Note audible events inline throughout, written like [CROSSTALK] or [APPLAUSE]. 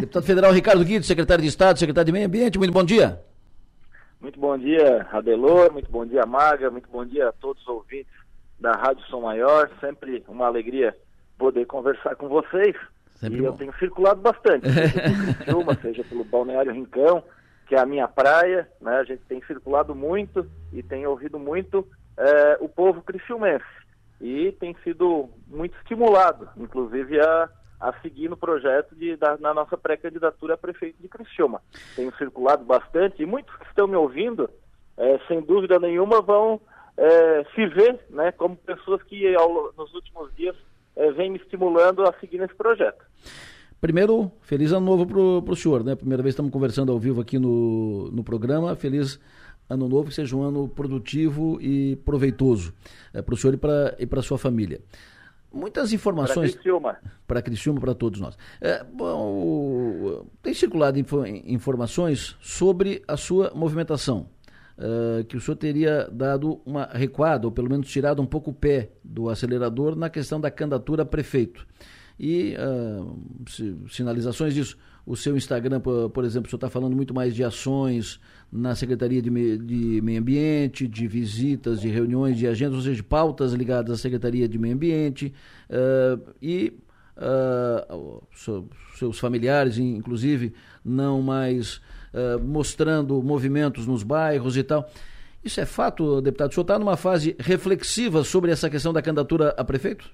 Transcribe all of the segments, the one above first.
Deputado Federal Ricardo Guido, secretário de Estado, secretário de Meio Ambiente, muito bom dia. Muito bom dia, Adelor, muito bom dia, Maga, muito bom dia a todos os ouvintes da Rádio Som Maior. Sempre uma alegria poder conversar com vocês. Sempre e bom. eu tenho circulado bastante, seja pelo [LAUGHS] Criciúma, seja pelo Balneário Rincão, que é a minha praia, né? A gente tem circulado muito e tem ouvido muito é, o povo criciumense. E tem sido muito estimulado, inclusive, a, a seguir no projeto de, da, na nossa pré-candidatura a prefeito de Criciúma. Tenho circulado bastante e muitos que estão me ouvindo, é, sem dúvida nenhuma, vão é, se ver né, como pessoas que ao, nos últimos dias é, vêm me estimulando a seguir nesse projeto. Primeiro, feliz ano novo para o senhor, né? Primeira vez estamos conversando ao vivo aqui no, no programa. Feliz ano novo, que seja um ano produtivo e proveitoso é, para o senhor e para a sua família. Muitas informações. Para Criciúma. Para Criciúma, para todos nós. É, bom, tem circulado info, informações sobre a sua movimentação. Uh, que o senhor teria dado uma recuada, ou pelo menos tirado um pouco o pé do acelerador na questão da candidatura a prefeito. E uh, sinalizações disso. O seu Instagram, por, por exemplo, o senhor está falando muito mais de ações na Secretaria de, Me, de Meio Ambiente, de visitas, de reuniões, de agendas, ou seja, de pautas ligadas à Secretaria de Meio Ambiente. Uh, e seus familiares, inclusive, não mais uh, mostrando movimentos nos bairros e tal. Isso é fato, deputado? O senhor está numa fase reflexiva sobre essa questão da candidatura a prefeito?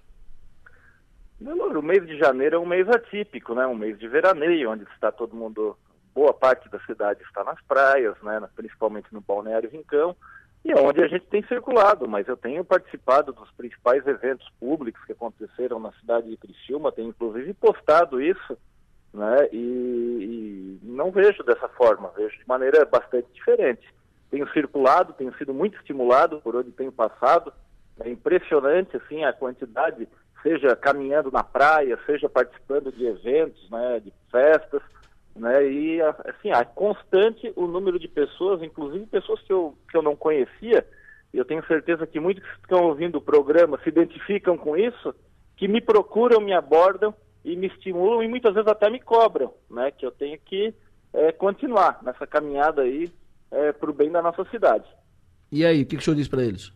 O mês de janeiro é um mês atípico, né? Um mês de veraneio, onde está todo mundo, boa parte da cidade está nas praias, né? Principalmente no Balneário Rincão, e é onde a gente tem circulado, mas eu tenho participado dos principais eventos públicos que aconteceram na cidade de Criciúma, tenho inclusive postado isso, né? E, e não vejo dessa forma, vejo de maneira bastante diferente. Tenho circulado, tenho sido muito estimulado por onde tenho passado. É impressionante assim a quantidade, seja caminhando na praia, seja participando de eventos, né, de festas, né? E assim, é constante o número de pessoas, inclusive pessoas que eu, que eu não conhecia, e eu tenho certeza que muitos que estão ouvindo o programa se identificam com isso, que me procuram, me abordam e me estimulam e muitas vezes até me cobram, né? Que eu tenho que é, continuar nessa caminhada aí é, para o bem da nossa cidade. E aí, o que, que o senhor diz para eles?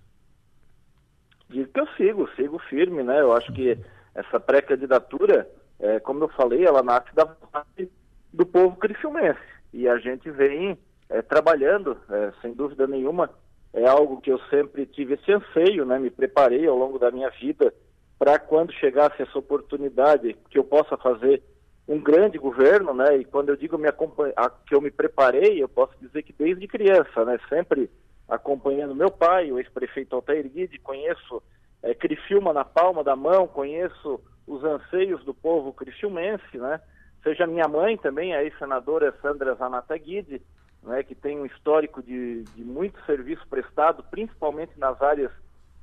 Digo que eu sigo, sigo firme, né? Eu acho que essa pré-candidatura, é, como eu falei, ela nasce da vontade do povo criciumense. E a gente vem é, trabalhando, é, sem dúvida nenhuma, é algo que eu sempre tive esse anseio, né? Me preparei ao longo da minha vida para quando chegasse essa oportunidade que eu possa fazer um grande governo, né? E quando eu digo me que eu me preparei, eu posso dizer que desde criança, né? Sempre acompanhando meu pai, o ex-prefeito Altair Guide, conheço é, Criciúma na palma da mão, conheço os anseios do povo criciumense, né? Seja minha mãe também, a ex-senadora Sandra Zanata Guide, né? Que tem um histórico de, de muito serviço prestado, principalmente nas áreas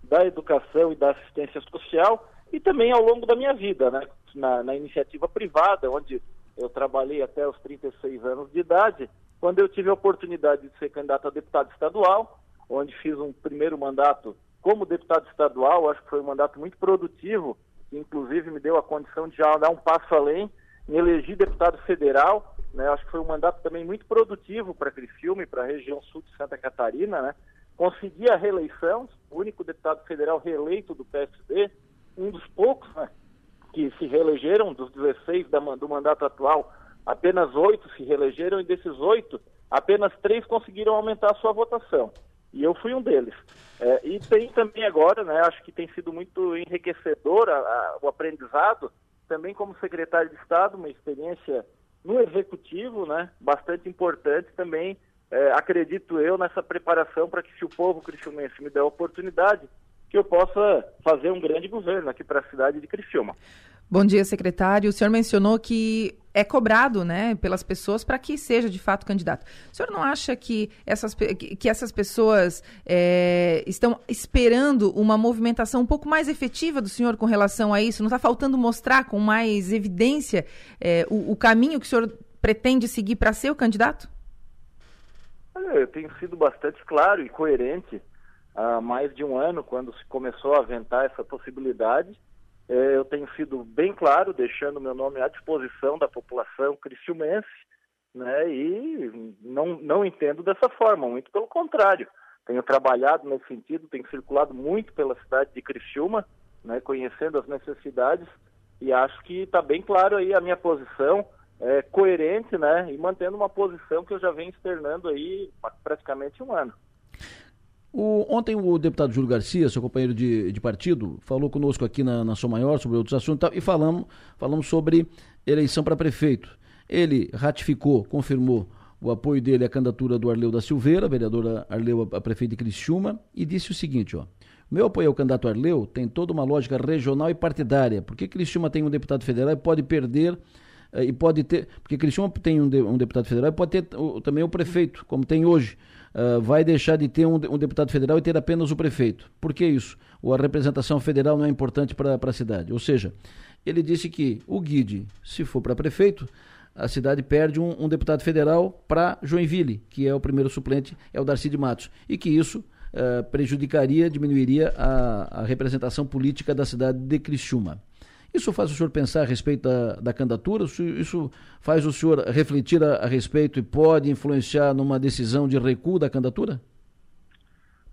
da educação e da assistência social e também ao longo da minha vida, né? na, na iniciativa privada, onde eu trabalhei até os 36 anos de idade, quando eu tive a oportunidade de ser candidato a deputado estadual, onde fiz um primeiro mandato como deputado estadual, acho que foi um mandato muito produtivo, que inclusive me deu a condição de já dar um passo além, me elegi deputado federal, né? acho que foi um mandato também muito produtivo para Criciúma e para a região sul de Santa Catarina, né? consegui a reeleição, o único deputado federal reeleito do PSD, um dos poucos né, que se reelegeram, dos 16 da, do mandato atual, apenas oito se reelegeram e desses oito, apenas três conseguiram aumentar a sua votação. E eu fui um deles. É, e tem também agora, né, acho que tem sido muito enriquecedor a, a, o aprendizado, também como secretário de Estado, uma experiência no executivo, né, bastante importante também é, acredito eu nessa preparação para que se o povo cristiumense me der a oportunidade, que eu possa fazer um grande governo aqui para a cidade de Criciúma. Bom dia, secretário. O senhor mencionou que é cobrado, né, pelas pessoas para que seja de fato candidato. O senhor não acha que essas, que essas pessoas é, estão esperando uma movimentação um pouco mais efetiva do senhor com relação a isso? Não está faltando mostrar com mais evidência é, o, o caminho que o senhor pretende seguir para ser o candidato? eu tenho sido bastante claro e coerente há mais de um ano, quando se começou a aventar essa possibilidade, eu tenho sido bem claro, deixando meu nome à disposição da população criciumense, né? E não, não entendo dessa forma, muito pelo contrário. Tenho trabalhado nesse sentido, tenho circulado muito pela cidade de Criciúma, né, conhecendo as necessidades e acho que está bem claro aí a minha posição, é, coerente, né, e mantendo uma posição que eu já venho externando aí há praticamente um ano. O, ontem o deputado Júlio Garcia, seu companheiro de, de partido, falou conosco aqui na, na Maior sobre outros assuntos e falamos, falamos sobre eleição para prefeito. Ele ratificou, confirmou o apoio dele à candidatura do Arleu da Silveira, vereadora Arleu a, a prefeito de Criciúma, e disse o seguinte, ó. Meu apoio ao candidato Arleu tem toda uma lógica regional e partidária, porque Criciúma tem um deputado federal e pode perder e pode ter, porque Criciúma tem um, de, um deputado federal e pode ter o, também o prefeito, como tem hoje uh, vai deixar de ter um, um, deputado federal e ter apenas o prefeito. Por que isso? Ou a representação federal não é importante para a cidade. Ou seja, ele disse que o Guide, se for para prefeito, a cidade perde um, um deputado federal para Joinville, que é o primeiro suplente, é o Darcy de Matos. E que isso uh, prejudicaria, diminuiria a, a representação política da cidade de Criciúma. Isso faz o senhor pensar a respeito da, da candidatura? Isso faz o senhor refletir a, a, respeito e pode influenciar numa decisão de recuo da candidatura?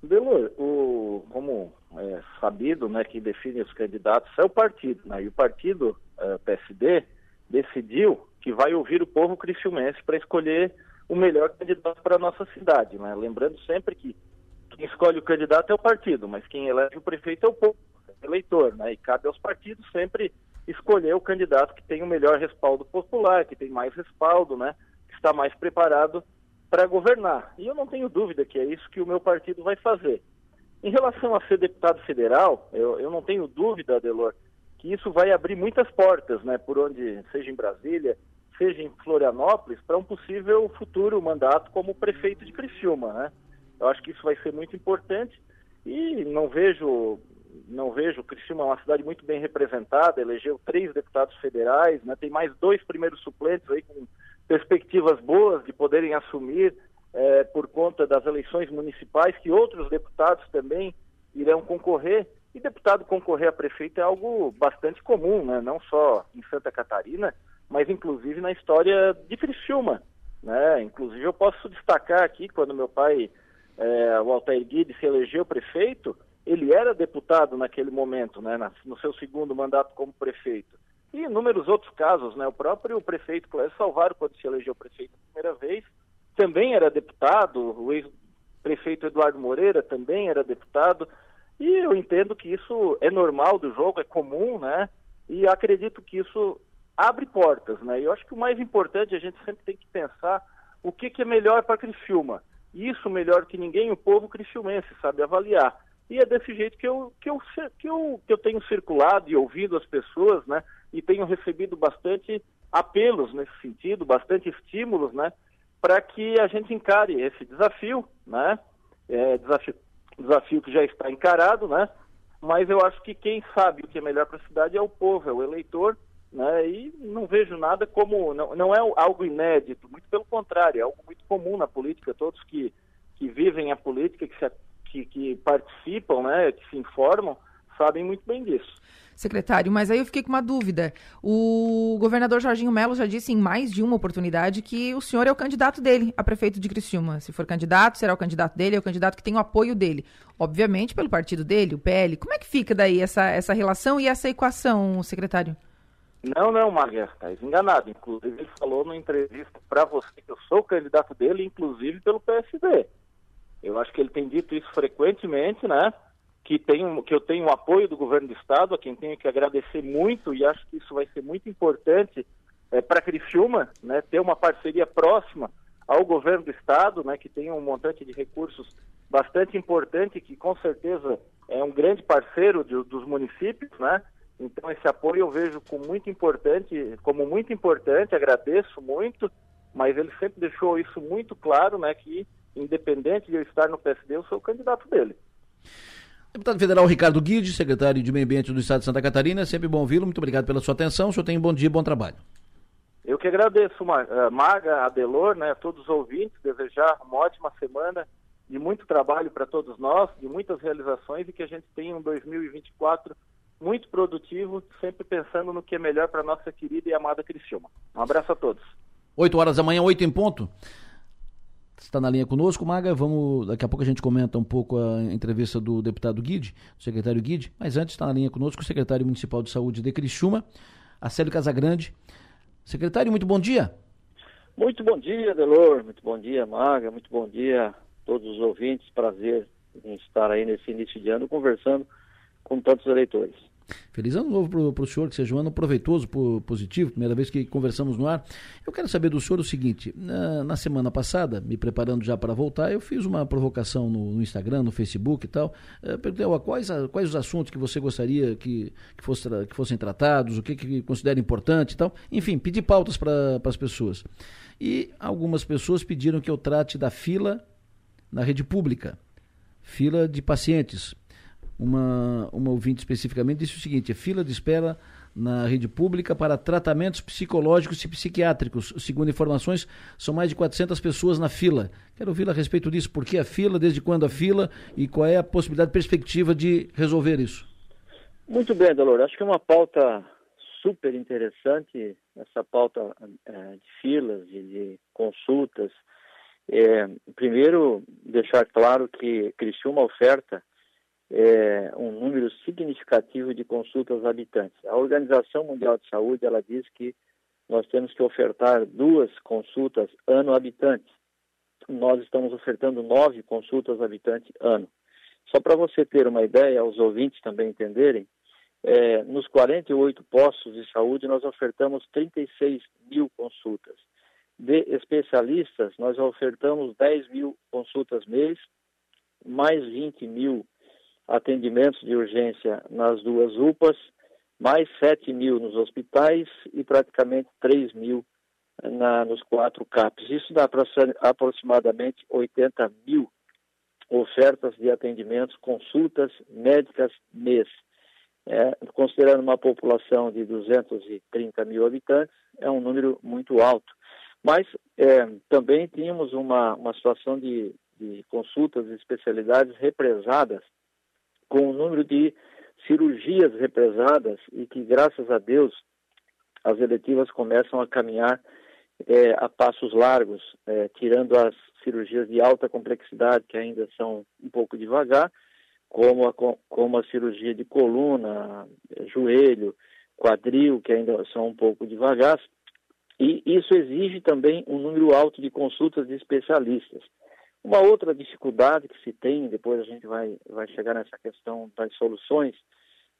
Delor, o, como é sabido, né, que define os candidatos é o partido, né, e o partido é, PSD decidiu que vai ouvir o povo criciumense para escolher o melhor candidato para a nossa cidade, né? Lembrando sempre que quem escolhe o candidato é o partido, mas quem elege o prefeito é o povo eleitor, né? E cabe aos partidos sempre escolher o candidato que tem o melhor respaldo popular, que tem mais respaldo, né? Que está mais preparado para governar. E eu não tenho dúvida que é isso que o meu partido vai fazer. Em relação a ser deputado federal, eu, eu não tenho dúvida, Adelor, que isso vai abrir muitas portas, né? Por onde, seja em Brasília, seja em Florianópolis, para um possível futuro mandato como prefeito de Criciúma, né? Eu acho que isso vai ser muito importante e não vejo não vejo, Criciúma é uma cidade muito bem representada, elegeu três deputados federais, né, tem mais dois primeiros suplentes aí com perspectivas boas de poderem assumir é, por conta das eleições municipais, que outros deputados também irão concorrer. E deputado concorrer a prefeito é algo bastante comum, né, não só em Santa Catarina, mas inclusive na história de Criciúma. Né? Inclusive eu posso destacar aqui, quando meu pai, é, o Altair Guide, se elegeu prefeito, ele era deputado naquele momento, né, no seu segundo mandato como prefeito. E inúmeros outros casos, né, o próprio prefeito Clécio Salvaro, quando se elegeu prefeito a primeira vez, também era deputado, o ex-prefeito Eduardo Moreira também era deputado, e eu entendo que isso é normal do jogo, é comum, né, e acredito que isso abre portas, né, e eu acho que o mais importante, a gente sempre tem que pensar o que, que é melhor para Criciúma. Isso melhor que ninguém, o povo criciumense sabe avaliar. E é desse jeito que eu, que eu, que eu, que eu tenho circulado e ouvido as pessoas, né? E tenho recebido bastante apelos nesse sentido, bastante estímulos, né? Para que a gente encare esse desafio, né? É, desafio, desafio que já está encarado, né? Mas eu acho que quem sabe o que é melhor para a cidade é o povo, é o eleitor, né? E não vejo nada como não, não é algo inédito, muito pelo contrário, é algo muito comum na política. Todos que que vivem a política, que se que, que participam, né, que se informam, sabem muito bem disso. Secretário, mas aí eu fiquei com uma dúvida. O governador Jorginho Melo já disse em mais de uma oportunidade que o senhor é o candidato dele a prefeito de Criciúma. Se for candidato, será o candidato dele, é o candidato que tem o apoio dele. Obviamente pelo partido dele, o PL. Como é que fica daí essa, essa relação e essa equação, secretário? Não, não, Margarida, está enganado. Inclusive, ele falou numa entrevista para você que eu sou o candidato dele, inclusive pelo PSD. Eu acho que ele tem dito isso frequentemente, né? Que, tem, que eu tenho o apoio do governo do estado, a quem tenho que agradecer muito e acho que isso vai ser muito importante é, para Criciúma, né? Ter uma parceria próxima ao governo do estado, né? Que tem um montante de recursos bastante importante, que com certeza é um grande parceiro de, dos municípios, né? Então esse apoio eu vejo como muito importante, como muito importante, agradeço muito, mas ele sempre deixou isso muito claro, né? Que independente de eu estar no PSD, eu sou o candidato dele. Deputado Federal Ricardo Guide, secretário de Meio Ambiente do Estado de Santa Catarina, sempre bom ouvi-lo, muito obrigado pela sua atenção, o senhor tem um bom dia, bom trabalho. Eu que agradeço, eh, Maga, Adelor, né, a todos os ouvintes, desejar uma ótima semana de muito trabalho para todos nós, de muitas realizações e que a gente tenha um 2024 muito produtivo, sempre pensando no que é melhor para nossa querida e amada Criciúma. Um abraço a todos. 8 horas da manhã, 8 em ponto. Está na linha conosco, Maga. Vamos, daqui a pouco a gente comenta um pouco a entrevista do deputado Guide, do secretário Guide, mas antes está na linha conosco o secretário municipal de saúde de Criciúma, Acélio Casagrande. Secretário, muito bom dia. Muito bom dia, Delor. Muito bom dia, Maga. Muito bom dia a todos os ouvintes. Prazer em estar aí nesse início de ano conversando com tantos eleitores. Feliz ano novo para o senhor, que seja um ano proveitoso, positivo, primeira vez que conversamos no ar. Eu quero saber do senhor o seguinte: na, na semana passada, me preparando já para voltar, eu fiz uma provocação no, no Instagram, no Facebook e tal. Uh, perguntei quais, a, quais os assuntos que você gostaria que, que, fosse, que fossem tratados, o que, que considera importante e tal. Enfim, pedi pautas para as pessoas. E algumas pessoas pediram que eu trate da fila na rede pública fila de pacientes uma, uma ouvinte especificamente disse o seguinte: fila de espera na rede pública para tratamentos psicológicos e psiquiátricos. Segundo informações, são mais de 400 pessoas na fila. Quero ouvir a respeito disso. Por que a fila, desde quando a fila e qual é a possibilidade, perspectiva de resolver isso? Muito bem, Dolor. Acho que é uma pauta super interessante, essa pauta é, de filas e de consultas. É, primeiro, deixar claro que Criciúma oferta é, um número significativo de consultas habitantes. A Organização Mundial de Saúde ela diz que nós temos que ofertar duas consultas ano habitante. Nós estamos ofertando nove consultas habitante ano. Só para você ter uma ideia, os ouvintes também entenderem, é, nos 48 postos de saúde nós ofertamos 36 mil consultas. De especialistas, nós ofertamos 10 mil consultas mês, mais 20 mil atendimentos de urgência nas duas UPAs, mais 7 mil nos hospitais e praticamente 3 mil na, nos quatro CAPs. Isso dá aproximadamente 80 mil ofertas de atendimentos, consultas médicas mês. É, considerando uma população de 230 mil habitantes, é um número muito alto. Mas é, também tínhamos uma, uma situação de, de consultas e especialidades represadas com o número de cirurgias represadas e que, graças a Deus, as eletivas começam a caminhar é, a passos largos, é, tirando as cirurgias de alta complexidade, que ainda são um pouco devagar, como a, como a cirurgia de coluna, joelho, quadril, que ainda são um pouco devagar. E isso exige também um número alto de consultas de especialistas. Uma outra dificuldade que se tem, depois a gente vai, vai chegar nessa questão das soluções,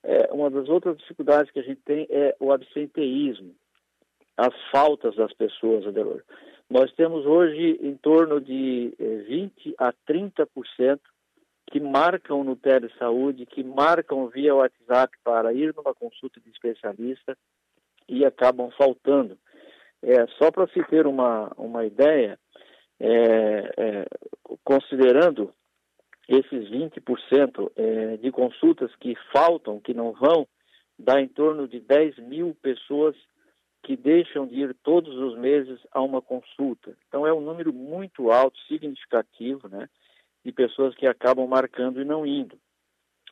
é, uma das outras dificuldades que a gente tem é o absenteísmo, as faltas das pessoas, Adelor. Nós temos hoje em torno de 20 é, a 30% que marcam no telesaúde, que marcam via WhatsApp para ir numa consulta de especialista e acabam faltando. É, só para se ter uma, uma ideia, é, é, considerando esses 20% é, de consultas que faltam, que não vão, dá em torno de 10 mil pessoas que deixam de ir todos os meses a uma consulta. Então é um número muito alto, significativo, né, de pessoas que acabam marcando e não indo.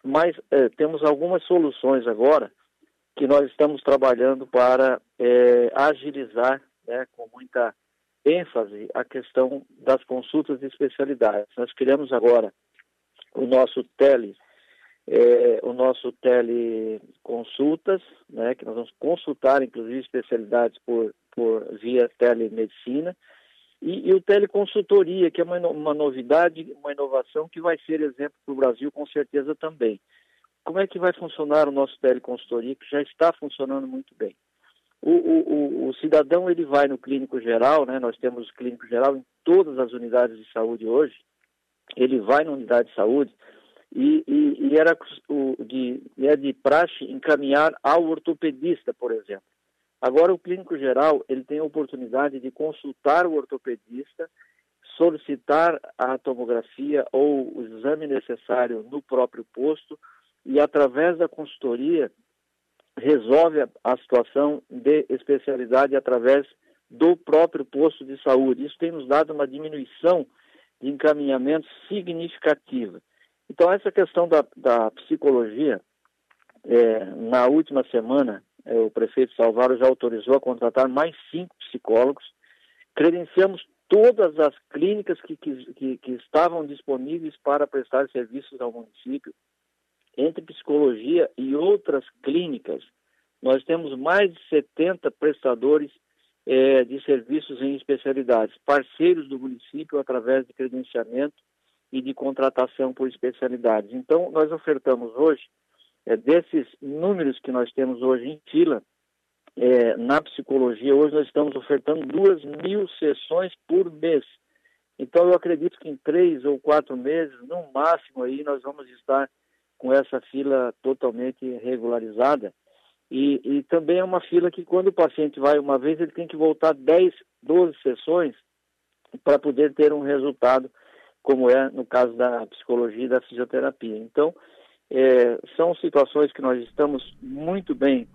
Mas é, temos algumas soluções agora que nós estamos trabalhando para é, agilizar, né, com muita ênfase a questão das consultas de especialidades. Nós criamos agora o nosso tele, é, o nosso teleconsultas, né, que nós vamos consultar inclusive especialidades por, por via telemedicina, e, e o teleconsultoria, que é uma, uma novidade, uma inovação que vai ser exemplo para o Brasil com certeza também. Como é que vai funcionar o nosso teleconsultoria, que já está funcionando muito bem? O, o, o, cidadão ele vai no clínico geral, né? Nós temos clínico geral em todas as unidades de saúde hoje. Ele vai na unidade de saúde e, e, e era o, de, é de praxe encaminhar ao ortopedista, por exemplo. Agora o clínico geral ele tem a oportunidade de consultar o ortopedista, solicitar a tomografia ou o exame necessário no próprio posto e através da consultoria resolve a, a situação de especialidade através do próprio posto de saúde. Isso tem nos dado uma diminuição de encaminhamento significativa. Então, essa questão da, da psicologia, é, na última semana, é, o prefeito Salvaro já autorizou a contratar mais cinco psicólogos. Credenciamos todas as clínicas que, que, que estavam disponíveis para prestar serviços ao município. Entre psicologia e outras clínicas, nós temos mais de 70 prestadores é, de serviços em especialidades, parceiros do município através de credenciamento e de contratação por especialidades. Então, nós ofertamos hoje, é, desses números que nós temos hoje em fila, é, na psicologia, hoje nós estamos ofertando duas mil sessões por mês. Então, eu acredito que em três ou quatro meses, no máximo, aí nós vamos estar com essa fila totalmente regularizada. E, e, também é uma fila que quando o paciente vai uma vez, ele tem que voltar 10, 12 sessões para poder ter um resultado, como é no caso da psicologia e da fisioterapia. Então, é, são situações que nós estamos muito bem,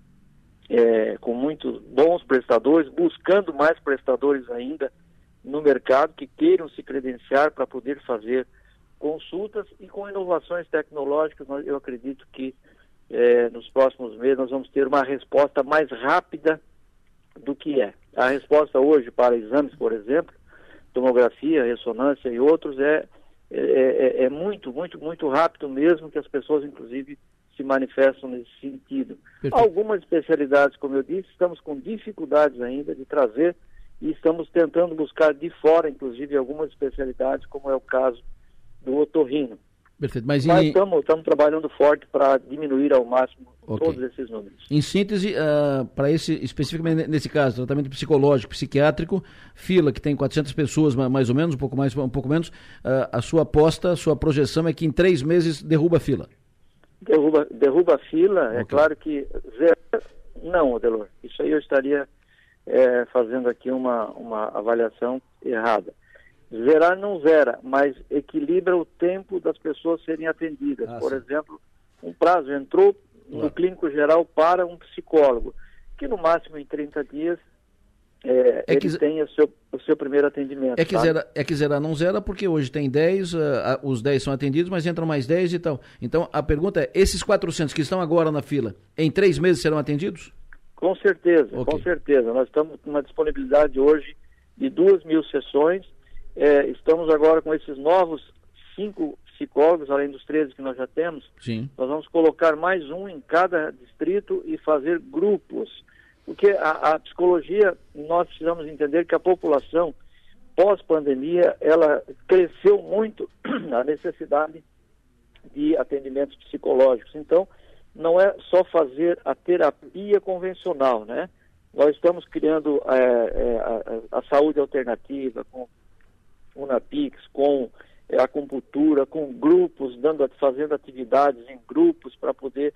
é, com muitos bons prestadores, buscando mais prestadores ainda no mercado que queiram se credenciar para poder fazer consultas e com inovações tecnológicas, eu acredito que é, nos próximos meses nós vamos ter uma resposta mais rápida do que é. A resposta hoje para exames, por exemplo, tomografia, ressonância e outros, é, é, é, é muito, muito, muito rápido mesmo que as pessoas, inclusive, se manifestam nesse sentido. Perfeito. Algumas especialidades, como eu disse, estamos com dificuldades ainda de trazer e estamos tentando buscar de fora, inclusive, algumas especialidades, como é o caso do otorrino. Perfeito. Mas, estamos trabalhando forte para diminuir ao máximo okay. todos esses números. Em síntese, uh, para esse, especificamente nesse caso, tratamento psicológico, psiquiátrico, fila que tem 400 pessoas, mais ou menos, um pouco mais, um pouco menos, uh, a sua aposta, a sua projeção é que em três meses derruba a fila. Derruba, derruba a fila, é okay. é claro que zero, não, Odelor, isso aí eu estaria é, fazendo aqui uma, uma avaliação errada. Zerar não zera, mas equilibra o tempo das pessoas serem atendidas. Ah, Por sim. exemplo, um prazo entrou no clínico geral para um psicólogo, que no máximo em 30 dias é, é que, ele tem o seu, o seu primeiro atendimento. É que, tá? zera, é que zerar não zera, porque hoje tem 10, uh, os 10 são atendidos, mas entram mais 10 e tal. Então, a pergunta é, esses 400 que estão agora na fila, em três meses serão atendidos? Com certeza, okay. com certeza. Nós estamos com uma disponibilidade hoje de duas mil sessões, é, estamos agora com esses novos cinco psicólogos, além dos 13 que nós já temos. Sim. Nós vamos colocar mais um em cada distrito e fazer grupos. Porque a, a psicologia, nós precisamos entender que a população, pós-pandemia, ela cresceu muito [CLEARS THROAT] a necessidade de atendimentos psicológicos. Então, não é só fazer a terapia convencional, né? Nós estamos criando é, é, a, a, saúde alternativa, com Unapix, com é, acupuntura, com grupos, dando, fazendo atividades em grupos para poder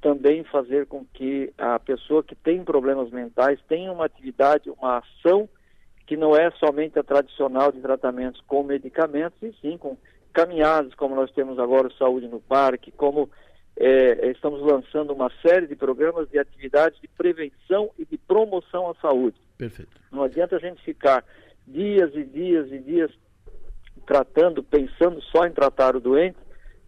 também fazer com que a pessoa que tem problemas mentais tenha uma atividade, uma ação que não é somente a tradicional de tratamentos com medicamentos, e sim com caminhadas, como nós temos agora o Saúde no Parque, como é, estamos lançando uma série de programas de atividades de prevenção e de promoção à saúde. Perfeito. Não adianta a gente ficar dias e dias e dias tratando, pensando só em tratar o doente,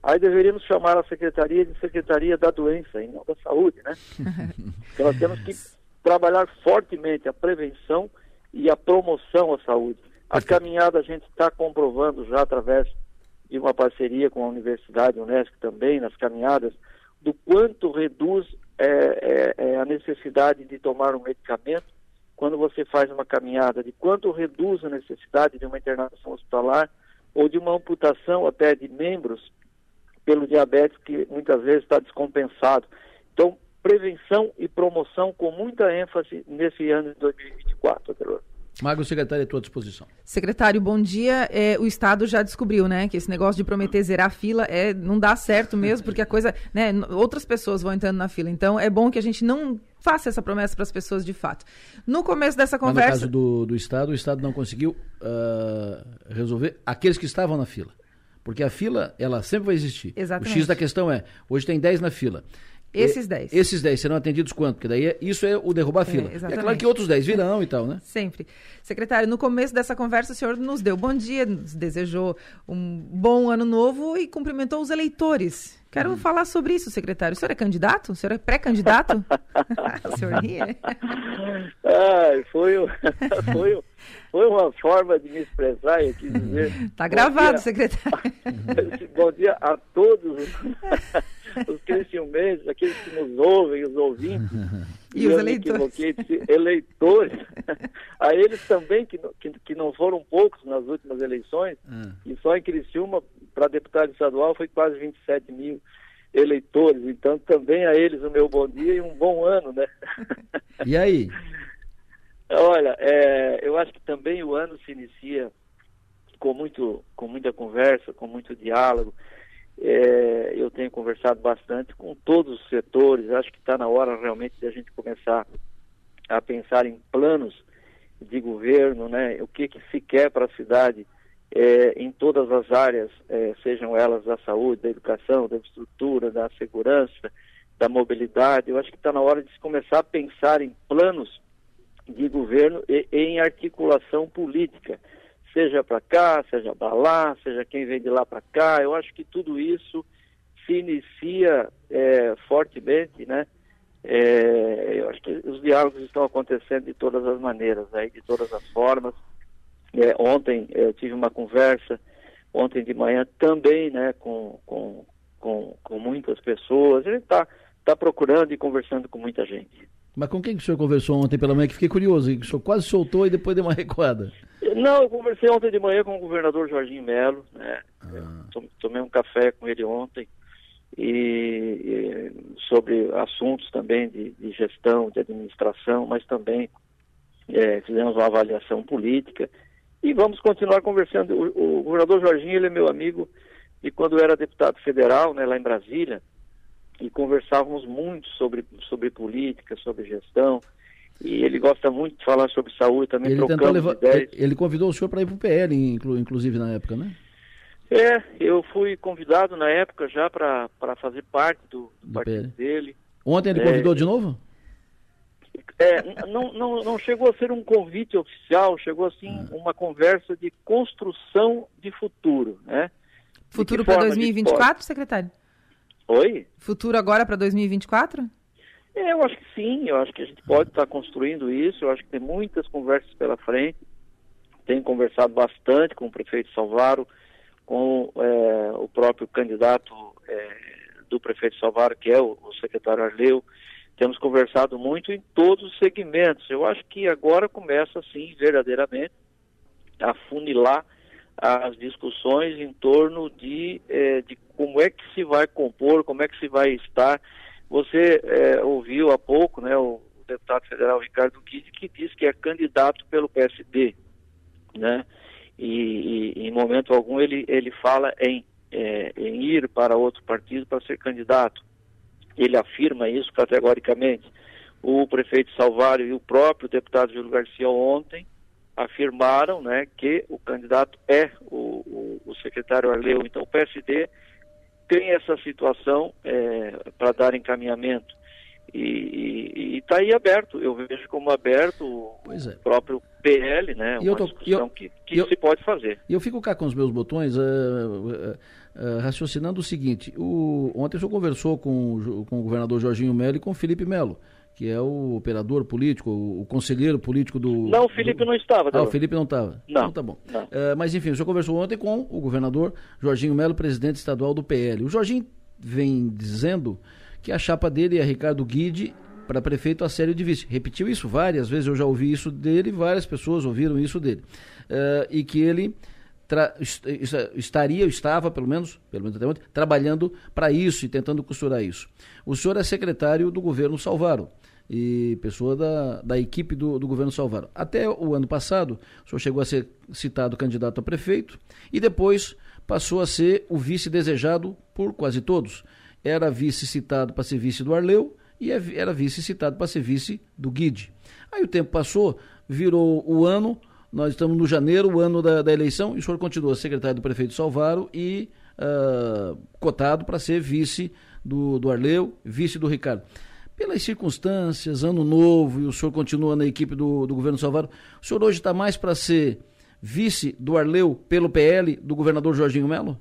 aí deveríamos chamar a secretaria de secretaria da doença e não da saúde, né? [LAUGHS] então nós temos que trabalhar fortemente a prevenção e a promoção à saúde. A caminhada a gente está comprovando já através de uma parceria com a Universidade Unesco também, nas caminhadas, do quanto reduz é, é, é a necessidade de tomar um medicamento quando você faz uma caminhada, de quanto reduz a necessidade de uma internação hospitalar ou de uma amputação até de membros pelo diabetes que muitas vezes está descompensado. Então, prevenção e promoção com muita ênfase nesse ano de 2024, Adelor. Mago, secretário, à tua disposição. Secretário, bom dia. É, o Estado já descobriu, né, que esse negócio de prometer zerar a fila é, não dá certo mesmo, porque a coisa, né, outras pessoas vão entrando na fila. Então, é bom que a gente não faça essa promessa para as pessoas de fato. No começo dessa conversa... Mas no caso do, do Estado, o Estado não conseguiu uh, resolver aqueles que estavam na fila. Porque a fila, ela sempre vai existir. Exatamente. O X da questão é, hoje tem 10 na fila. Esses 10. Esses 10 serão atendidos quanto? Porque daí é, isso é o derrubar a é, fila. É, é claro que outros 10 virão e tal, né? Sempre. Secretário, no começo dessa conversa o senhor nos deu bom dia, nos desejou um bom ano novo e cumprimentou os eleitores Quero hum. falar sobre isso, secretário. O senhor é candidato? O senhor é pré-candidato? [LAUGHS] [LAUGHS] o senhor ri, é? [LAUGHS] ah, foi, foi, foi uma forma de me expressar, eu quis dizer. Está [LAUGHS] gravado, dia, secretário. [LAUGHS] bom dia a todos [LAUGHS] os criciumenses, aqueles que nos ouvem, os ouvintes. E, e os eleitores. eleitores. a eles também, que, que, que, não foram poucos nas últimas eleições, hum. e só em Criciúma, para deputado estadual, foi quase 27 mil eleitores. Então, também a eles o meu bom dia e um bom ano, né? E aí? Olha, é, eu acho que também o ano se inicia com, muito, com muita conversa, com muito diálogo. É, eu tenho conversado bastante com todos os setores. Acho que está na hora realmente de a gente começar a pensar em planos de governo, né? O que, que se quer para a cidade é, em todas as áreas, é, sejam elas da saúde, da educação, da estrutura, da segurança, da mobilidade. Eu acho que está na hora de se começar a pensar em planos de governo e, em articulação política seja para cá, seja para lá, seja quem vem de lá para cá. Eu acho que tudo isso se inicia é, fortemente, né? É, eu acho que os diálogos estão acontecendo de todas as maneiras, aí, de todas as formas. É, ontem eu tive uma conversa, ontem de manhã também, né, com, com, com, com muitas pessoas. A gente está tá procurando e conversando com muita gente. Mas com quem que o senhor conversou ontem pela manhã? Que fiquei curioso, o senhor quase soltou e depois deu uma [LAUGHS] recuada. Não, eu conversei ontem de manhã com o governador Jorginho Melo, né? Ah. Tomei um café com ele ontem e, e sobre assuntos também de, de, gestão, de administração, mas também é, fizemos uma avaliação política e vamos continuar conversando. O, o governador Jorginho ele é meu amigo e quando eu era deputado federal, né, lá em Brasília, e conversávamos muito sobre, sobre política, sobre gestão. E ele gosta muito de falar sobre saúde também, ele trocamos levar, ideias. Ele convidou o senhor para ir para o PL, inclu, inclusive na época, né? É, eu fui convidado na época já para fazer parte do, do, do partido PL. dele. Ontem ele é, convidou de novo? É, não, não, não chegou a ser um convite oficial, chegou assim ah. uma conversa de construção de futuro, né? Futuro para 2024, secretário? Oi? Futuro agora para 2024? É, eu acho que sim, eu acho que a gente pode estar tá construindo isso, eu acho que tem muitas conversas pela frente. Tenho conversado bastante com o prefeito Salvaro, com é, o próprio candidato é, do prefeito Salvaro, que é o, o secretário Arleu. Temos conversado muito em todos os segmentos. Eu acho que agora começa, sim, verdadeiramente, a funilar as discussões em torno de, eh, de como é que se vai compor, como é que se vai estar. Você eh, ouviu há pouco né, o deputado federal Ricardo Guide, que diz que é candidato pelo PSD, né? E, e em momento algum ele, ele fala em, eh, em ir para outro partido para ser candidato. Ele afirma isso categoricamente. O prefeito Salvário e o próprio deputado Júlio Garcia ontem afirmaram né, que o candidato é o, o, o secretário Arleu. Então, o PSD tem essa situação é, para dar encaminhamento. E está aí aberto, eu vejo como aberto o é. próprio PL, né? Uma tô, discussão eu, que, que eu, se pode fazer. E eu fico cá com os meus botões uh, uh, uh, raciocinando o seguinte: o, ontem o senhor conversou com, com o governador Jorginho Melo e com o Felipe Melo que é o operador político, o, conselheiro político do. Não, o Felipe do... não estava. Ah, o Felipe não estava. Não. Então tá bom. Uh, mas enfim, o senhor conversou ontem com o governador Jorginho Melo, presidente estadual do PL. O Jorginho vem dizendo que a chapa dele é Ricardo Guide para prefeito a sério de vice. Repetiu isso várias vezes, eu já ouvi isso dele, várias pessoas ouviram isso dele. Uh, e que ele estaria, estava, pelo menos, pelo menos até ontem, trabalhando para isso e tentando costurar isso. O senhor é secretário do governo Salvaro e pessoa da, da equipe do, do governo Salvador. Até o ano passado, o senhor chegou a ser citado candidato a prefeito e depois passou a ser o vice desejado por quase todos. Era vice citado para ser vice do Arleu e é era vice citado para ser vice do Guide. Aí o tempo passou, virou o ano, nós estamos no janeiro, o ano da, da eleição, e o senhor continua secretário do prefeito Salvaro e uh, cotado para ser vice do, do Arleu, vice do Ricardo pelas circunstâncias, ano novo, e o senhor continua na equipe do, do governo Salvador, o senhor hoje está mais para ser vice do Arleu pelo PL do governador Jorginho Melo?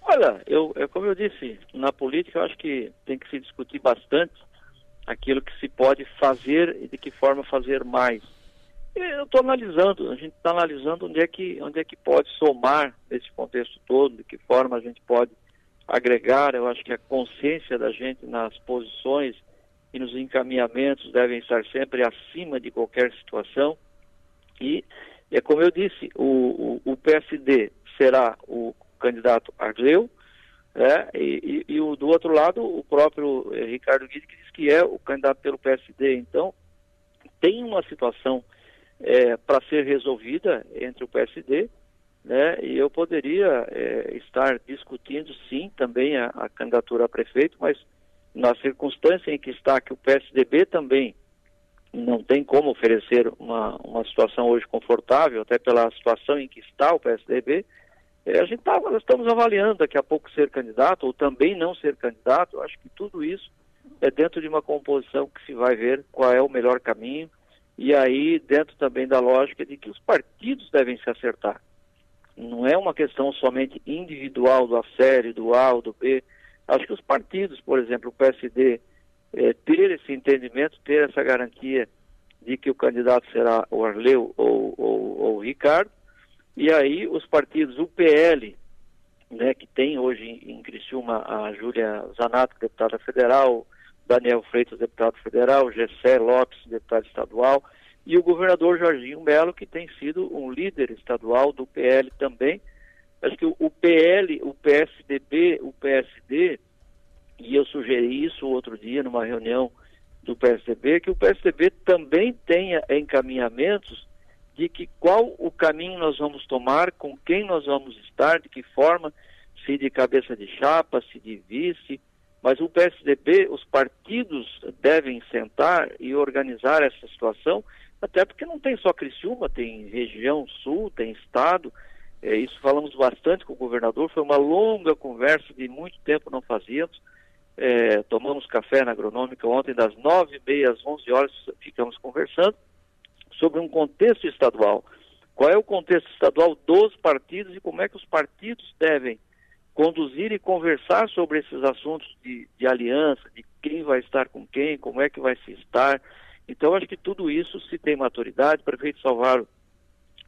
Olha, eu, é como eu disse, na política eu acho que tem que se discutir bastante aquilo que se pode fazer e de que forma fazer mais. Eu estou analisando, a gente está analisando onde é, que, onde é que pode somar nesse contexto todo, de que forma a gente pode agregar. Eu acho que a consciência da gente nas posições e nos encaminhamentos devem estar sempre acima de qualquer situação. E é como eu disse, o, o, o PSD será o candidato Arleu, né? E, e, e, o, do outro lado, o próprio eh, Ricardo Guedes, que diz que é o candidato pelo PSD. Então, tem uma situação é, para ser resolvida entre o PSD, né? E eu poderia é, estar discutindo, sim, também a, a, candidatura a prefeito, mas na circunstância em que está, que o PSDB também não tem como oferecer uma, uma situação hoje confortável, até pela situação em que está o PSDB, é, a gente tá, nós estamos avaliando daqui a pouco ser candidato ou também não ser candidato. Acho que tudo isso é dentro de uma composição que se vai ver qual é o melhor caminho e aí dentro também da lógica de que os partidos devem se acertar. Não é uma questão somente individual do A do A ou do B. Acho que os partidos, por exemplo, o PSD, é, ter esse entendimento, ter essa garantia de que o candidato será o Arleu ou, ou, ou o Ricardo, e aí os partidos, o PL, né, que tem hoje em Criciúma a Júlia Zanato, deputada federal, Daniel Freitas, deputado federal, Gessé Lopes, deputado estadual, e o governador Jorginho Melo, que tem sido um líder estadual do PL também. Acho que o PL, o PSDB, o PSD, e eu sugeri isso outro dia numa reunião do PSDB, que o PSDB também tenha encaminhamentos de que qual o caminho nós vamos tomar, com quem nós vamos estar, de que forma, se de cabeça de chapa, se de vice, mas o PSDB, os partidos devem sentar e organizar essa situação, até porque não tem só Criciúma, tem região sul, tem estado, é, isso falamos bastante com o governador, foi uma longa conversa, de muito tempo não fazíamos, é, tomamos café na agronômica ontem, das nove e meia às onze horas, ficamos conversando, sobre um contexto estadual. Qual é o contexto estadual dos partidos e como é que os partidos devem conduzir e conversar sobre esses assuntos de, de aliança, de quem vai estar com quem, como é que vai se estar. Então, acho que tudo isso, se tem maturidade, o prefeito Salvaro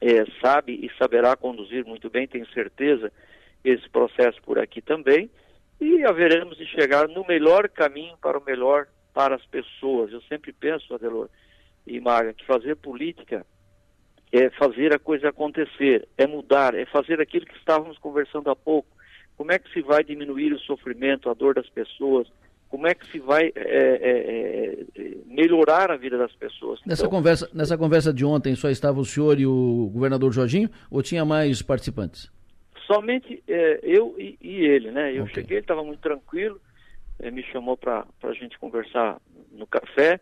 é, sabe e saberá conduzir muito bem, tenho certeza, esse processo por aqui também, e haveremos de chegar no melhor caminho para o melhor para as pessoas. Eu sempre penso, Adelor, e Maga, que fazer política é fazer a coisa acontecer, é mudar, é fazer aquilo que estávamos conversando há pouco. Como é que se vai diminuir o sofrimento, a dor das pessoas? Como é que se vai é, é, é melhorar a vida das pessoas? Nessa, então, conversa, nessa conversa de ontem só estava o senhor e o governador Jorginho ou tinha mais participantes? Somente é, eu e, e, ele, né? Eu okay. cheguei, ele estava muito tranquilo, é, me chamou para a gente conversar no café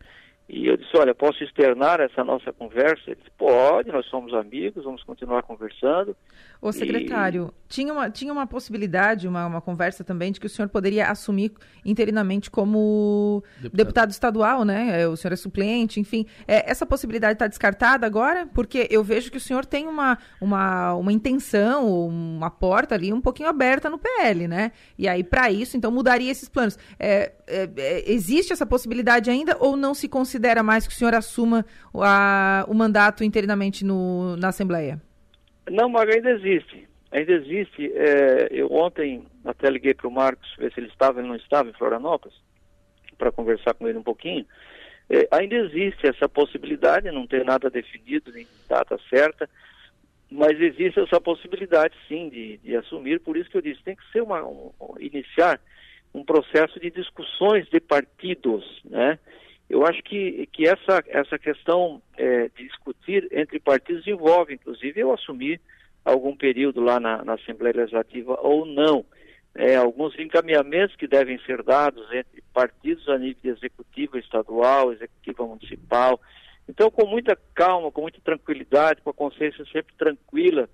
e eu disse, olha, posso externar essa nossa conversa? Ele disse, pode, nós somos amigos, vamos continuar conversando. Ô, secretário, e... tinha, uma, tinha uma possibilidade, uma, uma conversa também, de que o senhor poderia assumir interinamente como deputado, deputado estadual, né? É, o senhor é suplente, enfim. É, essa possibilidade está descartada agora? Porque eu vejo que o senhor tem uma, uma, uma intenção, uma porta ali um pouquinho aberta no PL, né? E aí, para isso, então, mudaria esses planos. É, é, é, existe essa possibilidade ainda ou não se considera mais que o senhor assuma a, o mandato interinamente no, na Assembleia? Não, mas ainda existe. Ainda existe. É, eu ontem até liguei para o Marcos, ver se ele estava, ele não estava em Florianópolis, para conversar com ele um pouquinho. É, ainda existe essa possibilidade, não tem nada definido, nem data certa, mas existe essa possibilidade sim de, de assumir, por isso que eu disse, tem que ser uma, um, iniciar um processo de discussões de partidos, né? Eu acho que, que essa, essa questão é, de discutir entre partidos envolve, inclusive, eu assumir algum período lá na, na Assembleia Legislativa ou não. É, alguns encaminhamentos que devem ser dados entre partidos a nível executivo estadual, executivo municipal. Então, com muita calma, com muita tranquilidade, com a consciência sempre tranquila,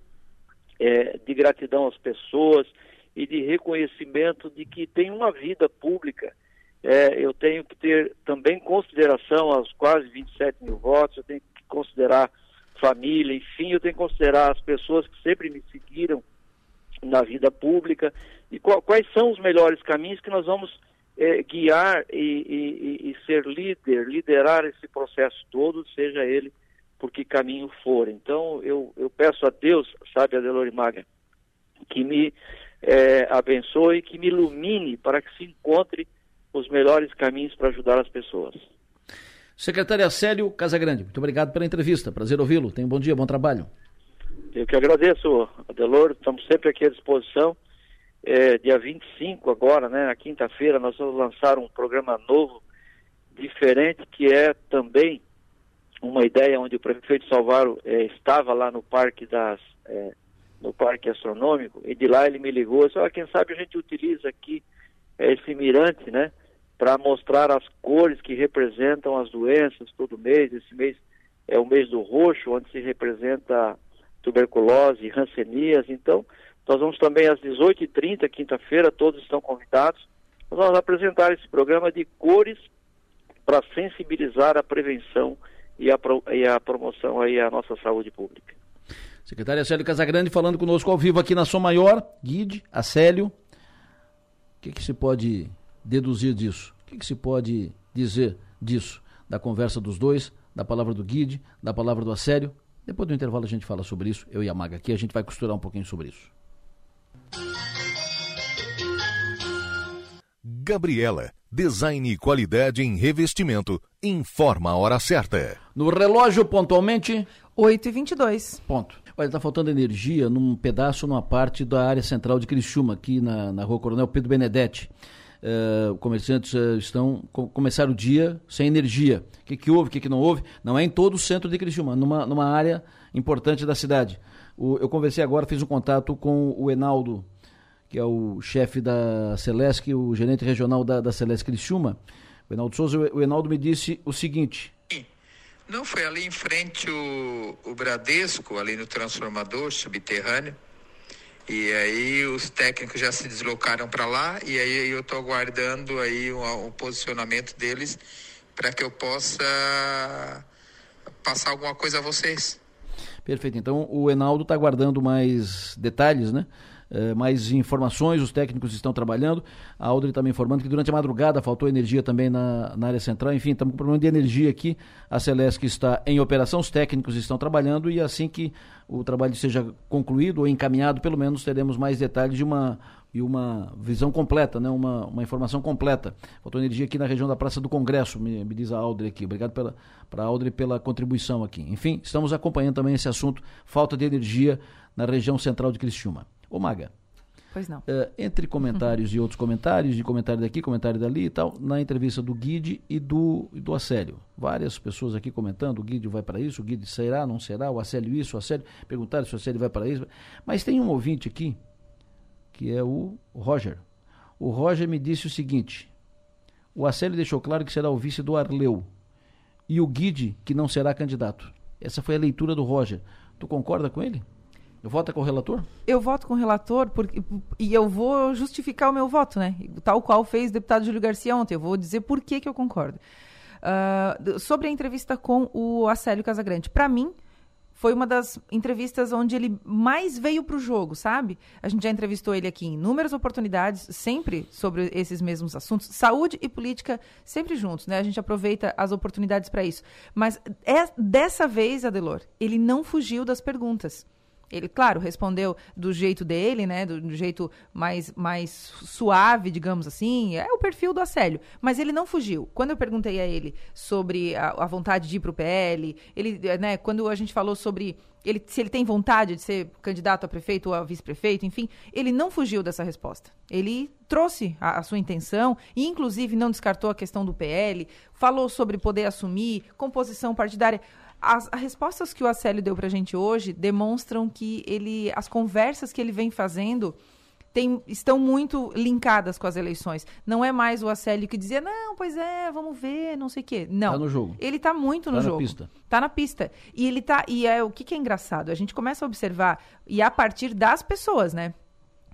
é, de gratidão às pessoas e de reconhecimento de que tem uma vida pública é, eu tenho que ter também consideração aos quase 27 mil votos, eu tenho que considerar família, enfim, eu tenho que considerar as pessoas que sempre me seguiram na vida pública e qual, quais são os melhores caminhos que nós vamos é, guiar e, e, e, ser líder, liderar esse processo todo, seja ele por que caminho for. Então, eu, eu peço a Deus, sabe, Adelor Maga, que me é, abençoe, que me ilumine para que se encontre os melhores caminhos para ajudar as pessoas. Secretário Célio Casagrande, muito obrigado pela entrevista. Prazer ouvi-lo. Tenha um bom dia, bom trabalho. Eu que agradeço, Adelor. Estamos sempre aqui à disposição. É, dia 25 agora, né, na quinta-feira, nós vamos lançar um programa novo, diferente, que é também uma ideia onde o prefeito Salvaro é, estava lá no parque das é, no parque astronômico e de lá ele me ligou, só quem sabe a gente utiliza aqui esse mirante, né, para mostrar as cores que representam as doenças todo mês. Esse mês é o mês do roxo, onde se representa tuberculose, rancenias. Então, nós vamos também às 18h30, quinta-feira, todos estão convidados. Nós vamos apresentar esse programa de cores para sensibilizar a prevenção e a, pro, e a promoção aí à nossa saúde pública. Secretária Célio Casagrande falando conosco ao vivo aqui na Som Maior. Guide, Acélio, que, que se pode deduzir disso? O que, que se pode dizer disso? Da conversa dos dois, da palavra do Guide, da palavra do Acélio? Depois do intervalo a gente fala sobre isso, eu e a Maga aqui, a gente vai costurar um pouquinho sobre isso. Gabriela, design e qualidade em revestimento, informa a hora certa. No relógio, pontualmente... 8 e 22 Ponto. Olha, está faltando energia num pedaço, numa parte da área central de Criciúma, aqui na, na rua Coronel Pedro Benedetti. Uh, comerciantes uh, estão começaram o dia sem energia. O que, que houve, o que, que não houve? Não é em todo o centro de Criciúma, numa, numa área importante da cidade. O, eu conversei agora, fiz um contato com o Enaldo, que é o chefe da Celesc, o gerente regional da, da Celesc Criciúma. O Enaldo Souza, o Enaldo me disse o seguinte. Não, foi ali em frente o, o Bradesco, ali no transformador subterrâneo. E aí os técnicos já se deslocaram para lá e aí eu estou aguardando aí o, posicionamento deles para que eu possa passar alguma coisa a vocês. Perfeito. Então o Enaldo está aguardando mais detalhes, né? Eh, mais informações, os técnicos estão trabalhando. A Audrey está me informando que durante a madrugada faltou energia também na, na área central. Enfim, estamos com problema de energia aqui. A Celesc está em operação, os técnicos estão trabalhando e assim que o trabalho seja concluído ou encaminhado, pelo menos teremos mais detalhes de uma e uma visão completa, né? uma, uma informação completa. Faltou energia aqui na região da Praça do Congresso, me, me diz a Audrey aqui. Obrigado para a Audrey pela contribuição aqui. Enfim, estamos acompanhando também esse assunto, falta de energia na região central de Criciúma. Ô Maga. Pois não. Uh, entre comentários e outros comentários, de comentário daqui, comentário dali e tal, na entrevista do Guide e do, e do Acélio. Várias pessoas aqui comentando, o Guide vai para isso, o Guide será, não será, o Acélio isso, o Acélio, perguntaram se o Acélio vai para isso. Mas tem um ouvinte aqui, que é o Roger. O Roger me disse o seguinte, o Acélio deixou claro que será o vice do Arleu, e o Guide que não será candidato. Essa foi a leitura do Roger. Tu concorda com ele? Vota com o relator? Eu voto com o relator porque, e eu vou justificar o meu voto, né? Tal qual fez o deputado Júlio Garcia ontem. Eu vou dizer por que, que eu concordo. Uh, sobre a entrevista com o Acélio Casagrande. Para mim, foi uma das entrevistas onde ele mais veio para o jogo, sabe? A gente já entrevistou ele aqui em inúmeras oportunidades, sempre sobre esses mesmos assuntos. Saúde e política sempre juntos, né? A gente aproveita as oportunidades para isso. Mas é, dessa vez, Adelor, ele não fugiu das perguntas. Ele, claro, respondeu do jeito dele, né? Do, do, jeito mais, mais suave, digamos assim. É o perfil do Acélio. Mas ele não fugiu. Quando eu perguntei a ele sobre a, a vontade de ir para o PL, ele, né, quando a gente falou sobre ele, se ele tem vontade de ser candidato a prefeito ou a vice-prefeito, enfim, ele não fugiu dessa resposta. Ele trouxe a, a, sua intenção e, inclusive, não descartou a questão do PL, falou sobre poder assumir, composição partidária. As, as, respostas que o Acélio deu para a gente hoje demonstram que ele, as conversas que ele vem fazendo tem, estão muito linkadas com as eleições. Não é mais o Acélio que dizia, não, pois é, vamos ver, não sei o quê. Não. Tá no jogo. Ele está muito tá no na jogo. Pista. Tá na pista. E ele tá. E é o que, que é engraçado? A gente começa a observar, e a partir das pessoas, né?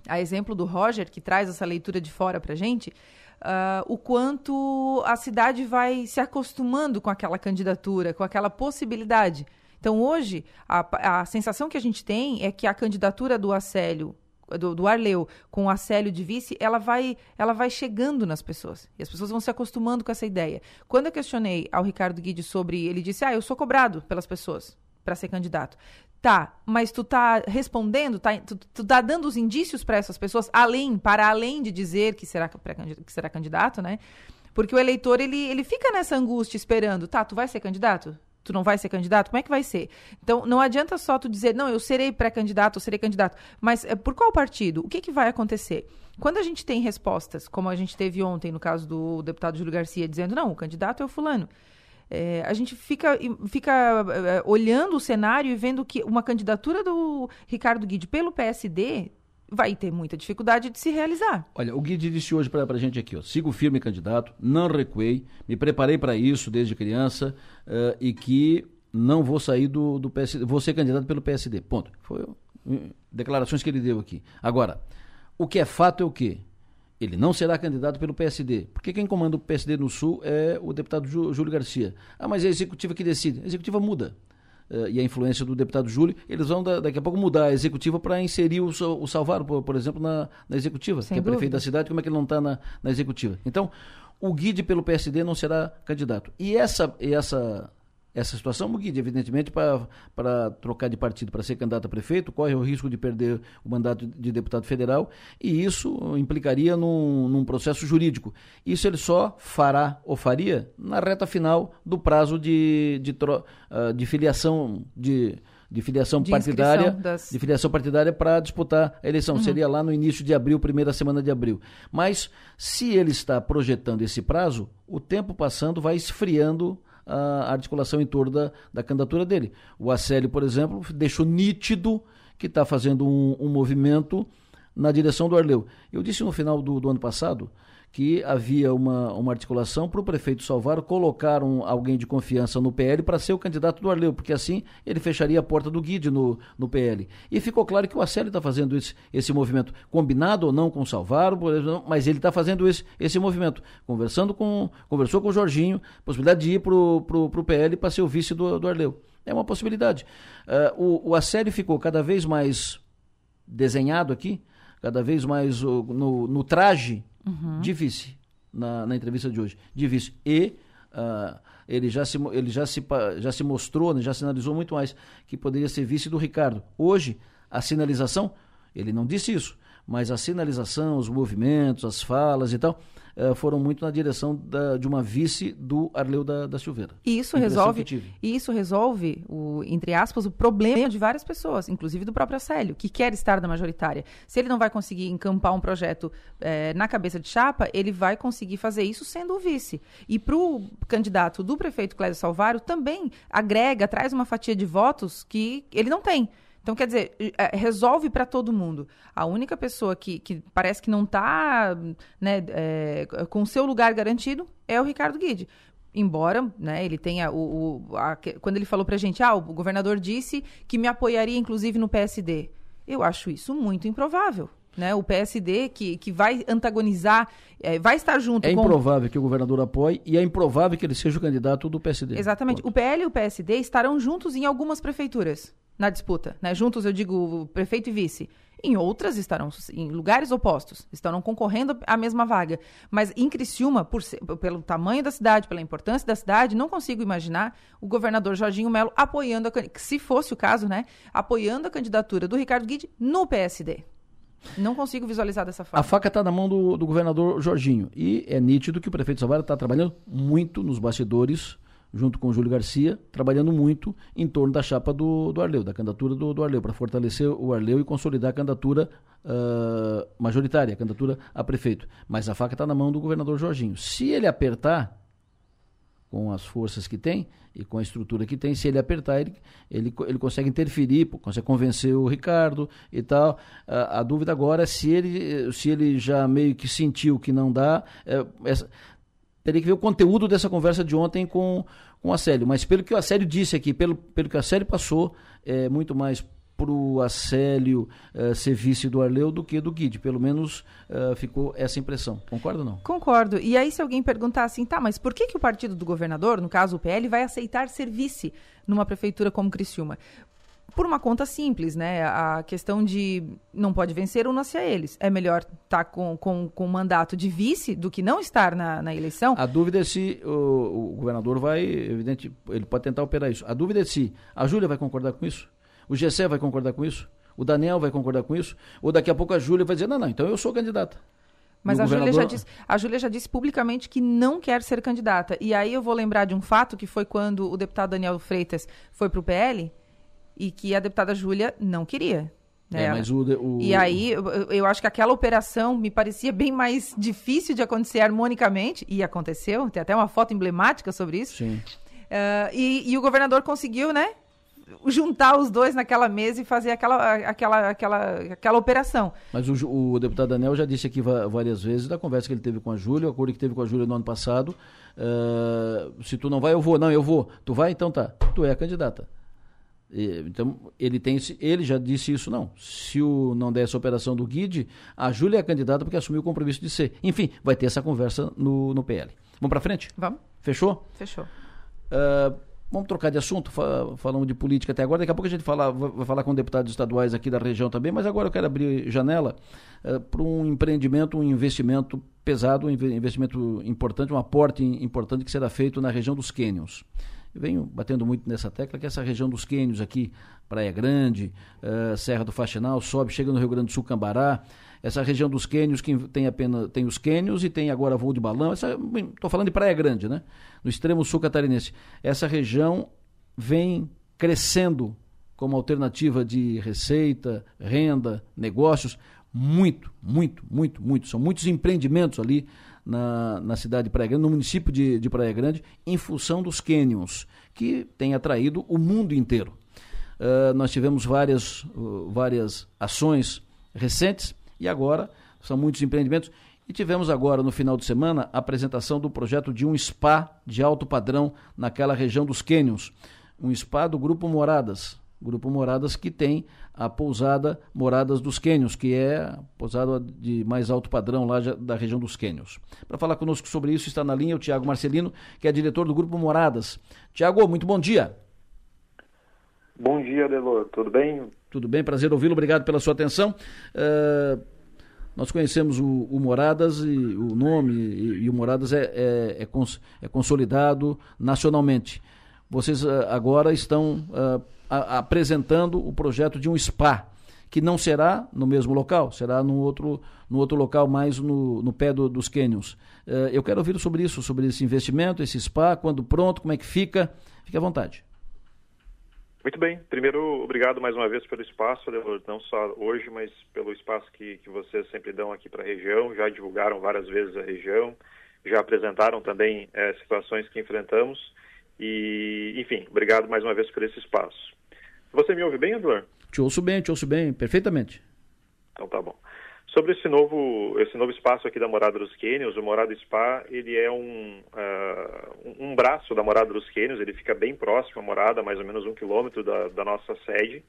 A exemplo do Roger, que traz essa leitura de fora pra gente, uh, o quanto a cidade vai se acostumando com aquela candidatura, com aquela possibilidade. Então, hoje, a, a sensação que a gente tem é que a candidatura do Acélio do, do Arleu com o Acélio de vice, ela vai, ela vai chegando nas pessoas. E as pessoas vão se acostumando com essa ideia. Quando eu questionei ao Ricardo Guide sobre, ele disse: "Ah, eu sou cobrado pelas pessoas para ser candidato". Tá, mas tu tá respondendo, tá, tu, tu tá dando os indícios para essas pessoas, além, para além de dizer que será, que será candidato, né? Porque o eleitor, ele, ele fica nessa angústia esperando, tá, tu vai ser candidato? tu não vai ser candidato? Como é que vai ser? Então, não adianta só tu dizer, não, eu serei pré-candidato, eu serei candidato. Mas é, por qual partido? O que, que vai acontecer? Quando a gente tem respostas, como a gente teve ontem no caso do deputado Júlio Garcia, dizendo, não, o candidato é o fulano. É, a gente fica, fica é, olhando o cenário e vendo que uma candidatura do Ricardo Guide pelo PSD vai ter muita dificuldade de se realizar. Olha, o Guide disse hoje para a gente aqui, ó, sigo firme candidato, não recuei, me preparei para isso desde criança uh, e que não vou sair do, do PSD, vou ser candidato pelo PSD, ponto. Foi uh, declarações que ele deu aqui. Agora, o que é fato é o quê? Ele não será candidato pelo PSD, porque quem comanda o PSD no Sul é o deputado Júlio Garcia. Ah, mas é a executiva que decide. A executiva muda. Uh, e a influência do deputado Júlio, eles vão da, daqui a pouco mudar a executiva para inserir o, o Salvaro, por, por exemplo, na, na executiva, Sem que dúvida. é prefeito da cidade, como é que ele não está na, na executiva? Então, o Guide pelo PSD não será candidato. E essa, essa essa situação, Muguide, evidentemente, para trocar de partido, para ser candidato a prefeito, corre o risco de perder o mandato de deputado federal e isso implicaria num, num processo jurídico. Isso ele só fará ou faria na reta final do prazo de, de, uh, de filiação de de filiação de partidária, das... de filiação partidária para disputar a eleição. Uhum. Seria lá no início de abril, primeira semana de abril. Mas se ele está projetando esse prazo, o tempo passando vai esfriando a articulação em torno da, da candidatura dele. O Acélio, por exemplo, deixou nítido que está fazendo um, um, movimento na direção do Arleu. Eu disse no final do, do ano passado que havia uma, uma articulação para o prefeito Salvaro colocar um, alguém de confiança no PL para ser o candidato do Arleu, porque assim ele fecharia a porta do Guide no, no PL. E ficou claro que o Acélio está fazendo esse, esse movimento, combinado ou não com o Salvaro, mas ele está fazendo esse, esse movimento, conversando com, conversou com o Jorginho, possibilidade de ir para o PL para ser o vice do, do Arleu. É uma possibilidade. Uh, o, o Acélio ficou cada vez mais desenhado aqui, cada vez mais no, no traje uhum. de vice na, na, entrevista de hoje. De vice. E uh, ele, já se, ele já, se, já se mostrou, né, já sinalizou muito mais que poderia ser vice do Ricardo. Hoje, a sinalização, ele não disse isso, mas a sinalização, os movimentos, as falas e tal, uh, foram muito na direção da, de uma vice do Arleu da, da Silveira. E isso resolve, isso resolve o, entre aspas, o problema de várias pessoas, inclusive do próprio Célio, que quer estar na majoritária. Se ele não vai conseguir encampar um projeto eh, na cabeça de chapa, ele vai conseguir fazer isso sendo o vice. E para o candidato do prefeito Clésio Salvário também agrega, traz uma fatia de votos que ele não tem. Então, quer dizer, é, resolve para todo mundo. A única pessoa que, que parece que não está né, é, com o seu lugar garantido é o Ricardo Guide. Embora né, ele tenha o. o a, quando ele falou para a gente, ah, o governador disse que me apoiaria, inclusive, no PSD. Eu acho isso muito improvável. Né, o PSD que, que vai antagonizar, é, vai estar junto é com... improvável que o governador apoie e é improvável que ele seja o candidato do PSD. Exatamente. O PL e o PSD estarão juntos em algumas prefeituras na disputa, né? Juntos, eu digo, prefeito e vice. Em outras estarão em lugares opostos, estarão concorrendo à mesma vaga. Mas em Criciúma, por pelo tamanho da cidade, pela importância da cidade, não consigo imaginar o governador Jorginho Melo apoiando, a, se fosse o caso, né, apoiando a candidatura do Ricardo Guide no PSD. Não consigo visualizar dessa forma. A faca está na mão do, do, governador Jorginho. E é nítido que o prefeito Salvador está trabalhando muito nos bastidores junto com o Júlio Garcia, trabalhando muito em torno da chapa do, do Arleu, da candidatura do, do Arleu, para fortalecer o Arleu e consolidar a candidatura uh, majoritária, a candidatura a prefeito. Mas a faca está na mão do governador Jorginho. Se ele apertar, com as forças que tem e com a estrutura que tem, se ele apertar, ele, ele, ele consegue interferir, consegue convencer o Ricardo e tal. A, a dúvida agora é se ele, se ele já meio que sentiu que não dá. É, essa, teria que ver o conteúdo dessa conversa de ontem com, com a Célio. Mas pelo que o Acélio disse aqui, pelo, pelo que a Célio passou, é muito mais para o Acélio uh, ser vice do Arleu do que do Guide. Pelo menos uh, ficou essa impressão. Concorda ou não? Concordo. E aí, se alguém perguntar assim, tá, mas por que, que o partido do governador, no caso o PL, vai aceitar ser vice numa prefeitura como Criciúma? Por uma conta simples, né? A questão de não pode vencer, una-se a eles. É melhor estar tá com, com, com mandato de vice do que não estar na, na eleição. A dúvida é se o, o governador vai, evidente, ele pode tentar operar isso. A dúvida é se a Júlia vai concordar com isso, o Gessé vai concordar com isso, o Daniel vai concordar com isso, ou daqui a pouco a Júlia vai dizer, não, não, então eu sou candidata. Mas a governador... Júlia, já disse, a Júlia já disse publicamente que não quer ser candidata. E aí eu vou lembrar de um fato que foi quando o deputado Daniel Freitas foi para o PL e que a deputada Júlia não queria. Né? É, mas o, o... E aí eu, eu, acho que aquela operação me parecia bem mais difícil de acontecer harmonicamente, e aconteceu, tem até uma foto emblemática sobre isso. Sim. Uh, e, e o governador conseguiu, né? juntar os dois naquela mesa e fazer aquela, aquela, aquela, aquela operação. Mas o, o deputado Daniel já disse aqui várias vezes da conversa que ele teve com a Júlia, o acordo que teve com a Júlia no ano passado. Uh, se tu não vai, eu vou. Não, eu vou. Tu vai, então tá. Tu é a candidata. Então, ele tem ele já disse isso, não. Se o, não der essa operação do Guide, a Júlia é candidata porque assumiu o compromisso de ser. Enfim, vai ter essa conversa no, no PL. Vamos para frente? Vamos. Fechou? Fechou. Uh, Vamos trocar de assunto, falamos de política até agora. Daqui a pouco a gente fala, vai falar com deputados estaduais aqui da região também, mas agora eu quero abrir janela uh, para um empreendimento, um investimento pesado, um investimento importante, um aporte importante que será feito na região dos Cânions. Venho batendo muito nessa tecla, que essa região dos Cânions aqui, Praia Grande, uh, Serra do Faxinal, sobe, chega no Rio Grande do Sul, Cambará, essa região dos Quênios, que tem apenas tem os Quênios e tem agora voo de balão. Estou falando de Praia Grande, né? No extremo sul catarinense. Essa região vem crescendo como alternativa de receita, renda, negócios, muito, muito, muito, muito. São muitos empreendimentos ali na, na cidade de Praia Grande, no município de, de Praia Grande, em função dos cânions, que tem atraído o mundo inteiro. Uh, nós tivemos várias, uh, várias ações recentes e agora são muitos empreendimentos. E tivemos agora, no final de semana, a apresentação do projeto de um spa de alto padrão naquela região dos Cânions. Um spa do Grupo Moradas. Grupo Moradas que tem a pousada Moradas dos Quênios, que é a pousada de mais alto padrão lá da região dos Quênios. Para falar conosco sobre isso está na linha o Tiago Marcelino, que é diretor do Grupo Moradas. Tiago, muito bom dia. Bom dia, Delor. Tudo bem? Tudo bem, prazer ouvi-lo. Obrigado pela sua atenção. Uh, nós conhecemos o, o, Moradas e o nome e, e o Moradas é, é, é, cons, é, consolidado nacionalmente. Vocês uh, agora estão a, apresentando o projeto de um spa que não será no mesmo local, será no outro, no outro local mais no, no pé do, dos cânions. eu quero ouvir sobre isso, sobre esse investimento, esse spa, quando pronto, como é que fica. Fique à vontade. Muito bem. Primeiro, obrigado mais uma vez pelo espaço, não só hoje, mas pelo espaço que, que vocês sempre dão aqui para a região. Já divulgaram várias vezes a região, já apresentaram também é, situações que enfrentamos. E, enfim, obrigado mais uma vez por esse espaço. Você me ouve bem, Eduardo? Te ouço bem, te ouço bem, perfeitamente. Então tá bom. Sobre esse novo, esse novo espaço aqui da Morada dos Quênios, o Morada Spa, ele é um, uh, um braço da Morada dos Quênios, ele fica bem próximo à morada, mais ou menos um quilômetro da, da nossa sede,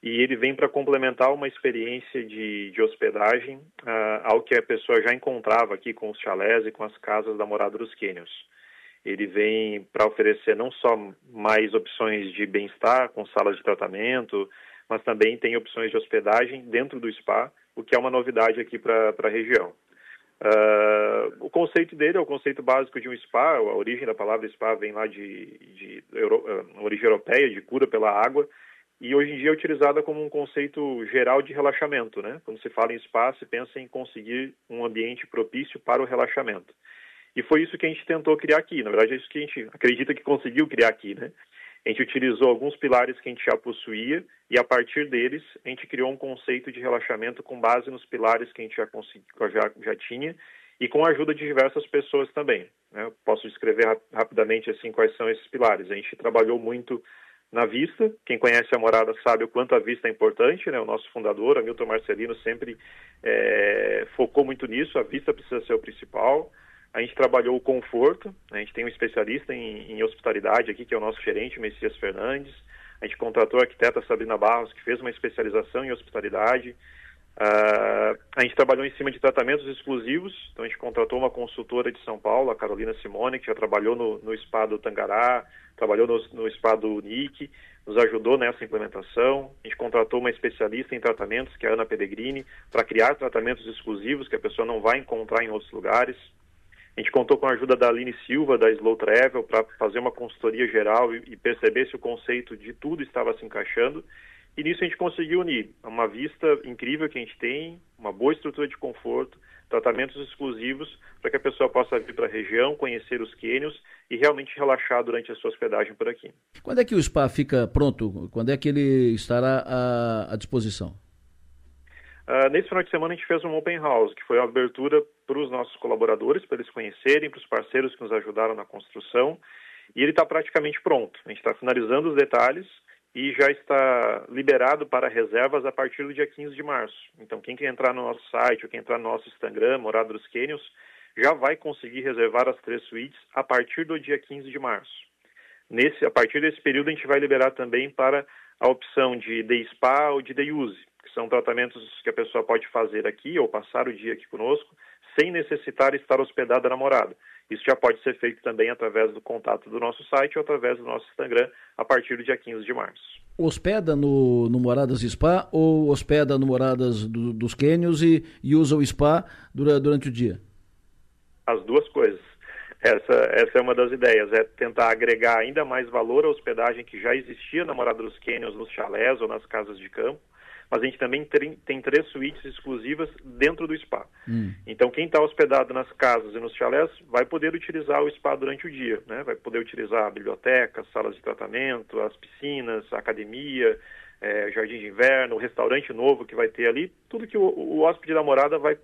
e ele vem para complementar uma experiência de, de hospedagem uh, ao que a pessoa já encontrava aqui com os chalés e com as casas da Morada dos Quênios. Ele vem para oferecer não só mais opções de bem-estar, com salas de tratamento, mas também tem opções de hospedagem dentro do spa, o que é uma novidade aqui para a região. Uh, o conceito dele é o conceito básico de um spa, a origem da palavra spa vem lá de, de euro, uh, origem europeia, de cura pela água, e hoje em dia é utilizada como um conceito geral de relaxamento. Né? Quando se fala em spa, se pensa em conseguir um ambiente propício para o relaxamento. E foi isso que a gente tentou criar aqui. Na verdade, é isso que a gente acredita que conseguiu criar aqui. Né? A gente utilizou alguns pilares que a gente já possuía e, a partir deles, a gente criou um conceito de relaxamento com base nos pilares que a gente já, já, já tinha e com a ajuda de diversas pessoas também. Né? Posso descrever rap rapidamente assim quais são esses pilares. A gente trabalhou muito na vista. Quem conhece a morada sabe o quanto a vista é importante. Né? O nosso fundador, Hamilton Marcelino, sempre é, focou muito nisso. A vista precisa ser o principal. A gente trabalhou o conforto, né? a gente tem um especialista em, em, hospitalidade aqui, que é o nosso gerente, Messias Fernandes. A gente contratou a arquiteta Sabrina Barros, que fez uma especialização em hospitalidade. Uh, a gente trabalhou em cima de tratamentos exclusivos, então a gente contratou uma consultora de São Paulo, a Carolina Simone, que já trabalhou no, no spa do Tangará, trabalhou no, no spa do NIC, nos ajudou nessa implementação. A gente contratou uma especialista em tratamentos, que é a Ana Pellegrini, para criar tratamentos exclusivos que a pessoa não vai encontrar em outros lugares. A gente contou com a ajuda da Aline Silva, da Slow Travel, para fazer uma consultoria geral e, e perceber se o conceito de tudo estava se encaixando. E nisso a gente conseguiu unir uma vista incrível que a gente tem, uma boa estrutura de conforto, tratamentos exclusivos para que a pessoa possa vir para a região, conhecer os quênios e realmente relaxar durante a sua hospedagem por aqui. Quando é que o spa fica pronto? Quando é que ele estará à, à disposição? Uh, nesse final de semana a gente fez um open house, que foi a abertura para os nossos colaboradores, para eles conhecerem, para os parceiros que nos ajudaram na construção, e ele está praticamente pronto. A gente está finalizando os detalhes e já está liberado para reservas a partir do dia 15 de março. Então, quem quer entrar no nosso site ou quem entrar no nosso Instagram, Morada dos Cânions, já vai conseguir reservar as três suítes a partir do dia 15 de março. Nesse, a partir desse período, a gente vai liberar também para a opção de day spa ou de day use, são tratamentos que a pessoa pode fazer aqui ou passar o dia aqui conosco, sem necessitar estar hospedada na morada. Isso já pode ser feito também através do contato do nosso site ou através do nosso Instagram a partir do dia 15 de março. Hospeda no, no Moradas Spa ou hospeda no Moradas do, dos Quênios e, e usa o spa durante, durante o dia? As duas coisas. Essa, essa é uma das ideias, é tentar agregar ainda mais valor à hospedagem que já existia na Morada dos Quênios, nos chalés ou nas casas de campo, mas a gente também tem, três suítes exclusivas dentro do spa. Hum. Então, quem está hospedado nas casas e nos chalés vai poder utilizar o spa durante o dia, né? Vai poder utilizar a biblioteca, salas de tratamento, as piscinas, a academia, é, jardim de inverno, o restaurante novo que vai ter ali, tudo que o, o hóspede da morada vai,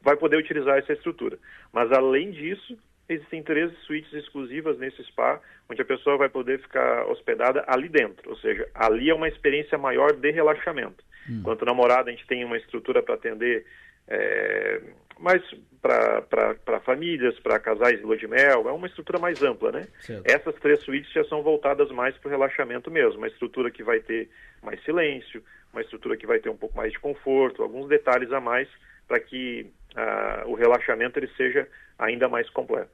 vai poder utilizar essa estrutura. Mas, além disso, existem três suítes exclusivas nesse spa, onde a pessoa vai poder ficar hospedada ali dentro, ou seja, ali é uma experiência maior de relaxamento. Hum. Enquanto namorada, a gente tem uma estrutura para atender é, mais para famílias, para casais de lua de mel, é uma estrutura mais ampla, né? Certo. Essas três suítes já são voltadas mais para o relaxamento mesmo, uma estrutura que vai ter mais silêncio, uma estrutura que vai ter um pouco mais de conforto, alguns detalhes a mais para que uh, o relaxamento ele seja ainda mais completo.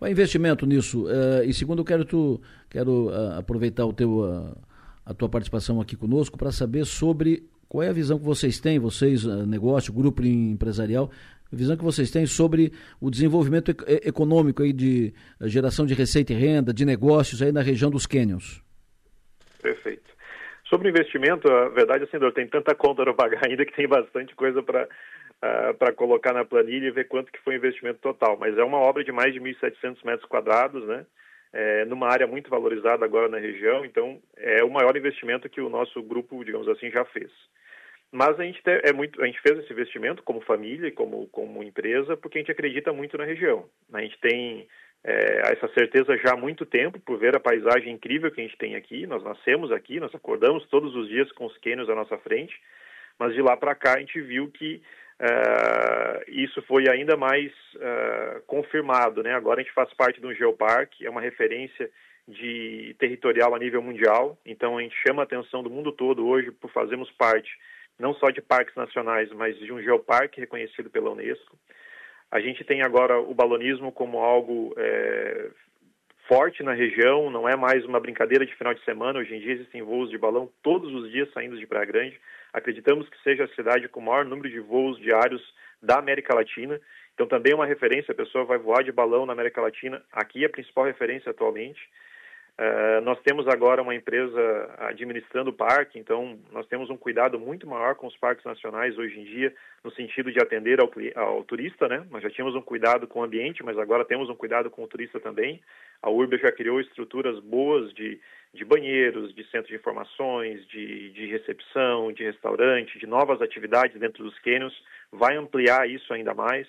O investimento nisso, uh, e segundo eu quero, tu, quero uh, aproveitar o teu, a tua participação aqui conosco para saber sobre qual é a visão que vocês têm, vocês, eh, negócio, grupo empresarial, a visão que vocês têm sobre o desenvolvimento econômico aí de eh, geração de receita e renda, de negócios aí na região dos Canyons? Perfeito. Sobre investimento, a verdade é assim, tem tanta conta para pagar ainda que tem bastante coisa para uh, ah, para colocar na planilha e ver quanto que foi o investimento total. Mas é uma obra de mais de 1.700 metros quadrados, né? É, numa área muito valorizada agora na região, então é o maior investimento que o nosso grupo, digamos assim, já fez. Mas a gente, é muito, a gente fez esse investimento como família e como, como empresa porque a gente acredita muito na região. A gente tem é, essa certeza já há muito tempo por ver a paisagem incrível que a gente tem aqui. Nós nascemos aqui, nós acordamos todos os dias com os cânions à nossa frente, mas de lá para cá a gente viu que uh, isso foi ainda mais uh, confirmado. Né? Agora a gente faz parte de um geoparque, é uma referência de territorial a nível mundial, então a gente chama a atenção do mundo todo hoje por fazermos parte não só de parques nacionais, mas de um geoparque reconhecido pela Unesco. A gente tem agora o balonismo como algo é, forte na região, não é mais uma brincadeira de final de semana. Hoje em dia existem voos de balão todos os dias saindo de Praia Grande. Acreditamos que seja a cidade com o maior número de voos diários da América Latina. Então também é uma referência, a pessoa vai voar de balão na América Latina. Aqui é a principal referência atualmente. Uh, nós temos agora uma empresa administrando o parque, então nós temos um cuidado muito maior com os parques nacionais hoje em dia, no sentido de atender ao, ao, turista, né? Nós já tínhamos um cuidado com o ambiente, mas agora temos um cuidado com o turista também. A Urbe já criou estruturas boas de, de banheiros, de centro de informações, de, de recepção, de restaurante, de novas atividades dentro dos cânions, vai ampliar isso ainda mais.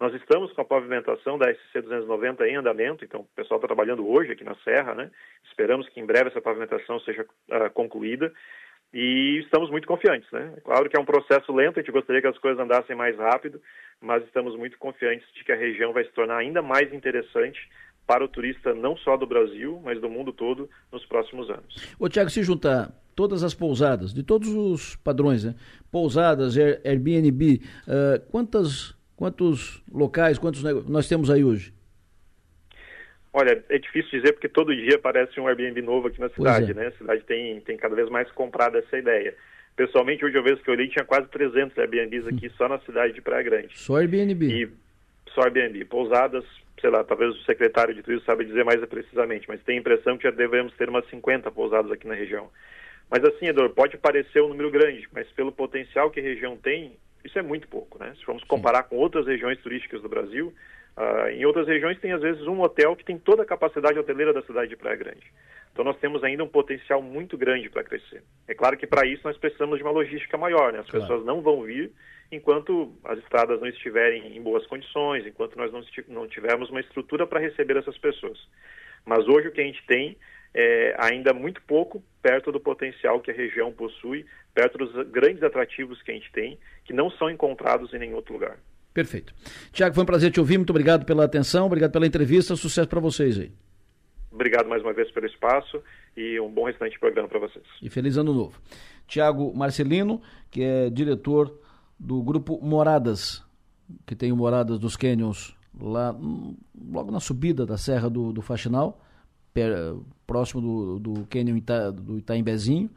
Nós estamos com a pavimentação da SC 290 em andamento, então o pessoal está trabalhando hoje aqui na Serra, né? Esperamos que em breve essa pavimentação seja uh, concluída e estamos muito confiantes, né? Claro que é um processo lento, a gente gostaria que as coisas andassem mais rápido, mas estamos muito confiantes de que a região vai se tornar ainda mais interessante para o turista não só do Brasil, mas do mundo todo nos próximos anos. Ô Tiago, se juntar todas as pousadas, de todos os padrões, né? pousadas, Airbnb, uh, quantas, quantos locais, quantos nós temos aí hoje? Olha, é difícil dizer porque todo dia aparece um Airbnb novo aqui na cidade, é. né? A cidade tem, tem cada vez mais comprado essa ideia. Pessoalmente, hoje eu vejo que eu olhei, tinha quase 300 Airbnbs aqui só na cidade de Praia Grande. Só Airbnb? E só Airbnb. Pousadas, sei lá, talvez o secretário de turismo saiba dizer mais precisamente, mas tem a impressão que já devemos ter umas 50 pousadas aqui na região. Mas assim, Eduardo, pode parecer um número grande, mas pelo potencial que a região tem, isso é muito pouco, né? Se formos comparar Sim. com outras regiões turísticas do Brasil, Uh, em outras regiões tem às vezes um hotel que tem toda a capacidade hoteleira da cidade de Praia Grande. Então nós temos ainda um potencial muito grande para crescer. É claro que para isso nós precisamos de uma logística maior, né? As claro. pessoas não vão vir enquanto as estradas não estiverem em boas condições, enquanto nós não, não tivermos uma estrutura para receber essas pessoas. Mas hoje o que a gente tem é ainda muito pouco perto do potencial que a região possui, perto dos grandes atrativos que a gente tem, que não são encontrados em nenhum outro lugar. Perfeito. Tiago, foi um prazer te ouvir. Muito obrigado pela atenção, obrigado pela entrevista. Sucesso para vocês aí. Obrigado mais uma vez pelo espaço e um bom restante programa para vocês. E feliz ano novo. Tiago Marcelino, que é diretor do grupo Moradas, que tem o Moradas dos Canyons lá logo na subida da Serra do, do Faxinal, próximo do, do Canyon Ita, do Itaimbezinho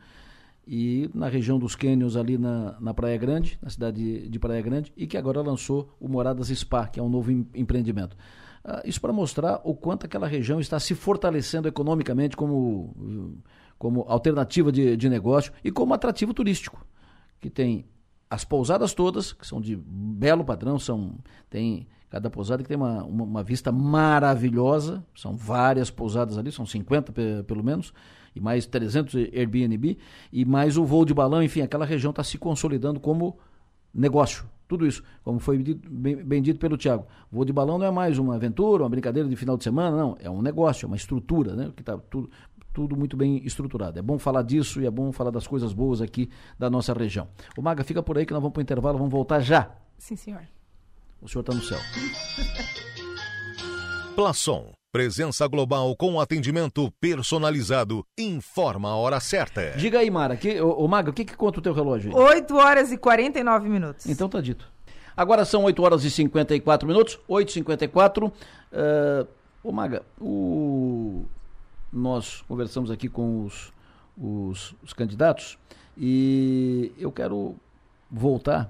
e na região dos cânions ali na, na Praia Grande, na cidade de Praia Grande, e que agora lançou o Moradas Spa, que é um novo em, empreendimento. Ah, isso para mostrar o quanto aquela região está se fortalecendo economicamente como, como alternativa de, de negócio e como atrativo turístico, que tem as pousadas todas, que são de belo padrão, são tem cada pousada que tem uma, uma, uma vista maravilhosa, são várias pousadas ali, são 50 pelo menos, e mais 300 Airbnb, e mais o voo de balão, enfim, aquela região está se consolidando como negócio. Tudo isso, como foi dito, bem, bem, dito pelo Tiago. Voo de balão não é mais uma aventura, uma brincadeira de final de semana, não. É um negócio, é uma estrutura, né? Que está tudo, tudo muito bem estruturado. É bom falar disso e é bom falar das coisas boas aqui da nossa região. O Maga, fica por aí que nós vamos para o intervalo, vamos voltar já. Sim, senhor. O senhor está no céu. [LAUGHS] Plaçom. Presença global com atendimento personalizado. Informa a hora certa. Diga aí, Mara. Que, ô, ô Maga, o que, que conta o teu relógio aí? 8 horas e 49 minutos. Então tá dito. Agora são 8 horas e 54 minutos. 8h54. Uh, ô Maga, o... nós conversamos aqui com os, os, os candidatos e eu quero voltar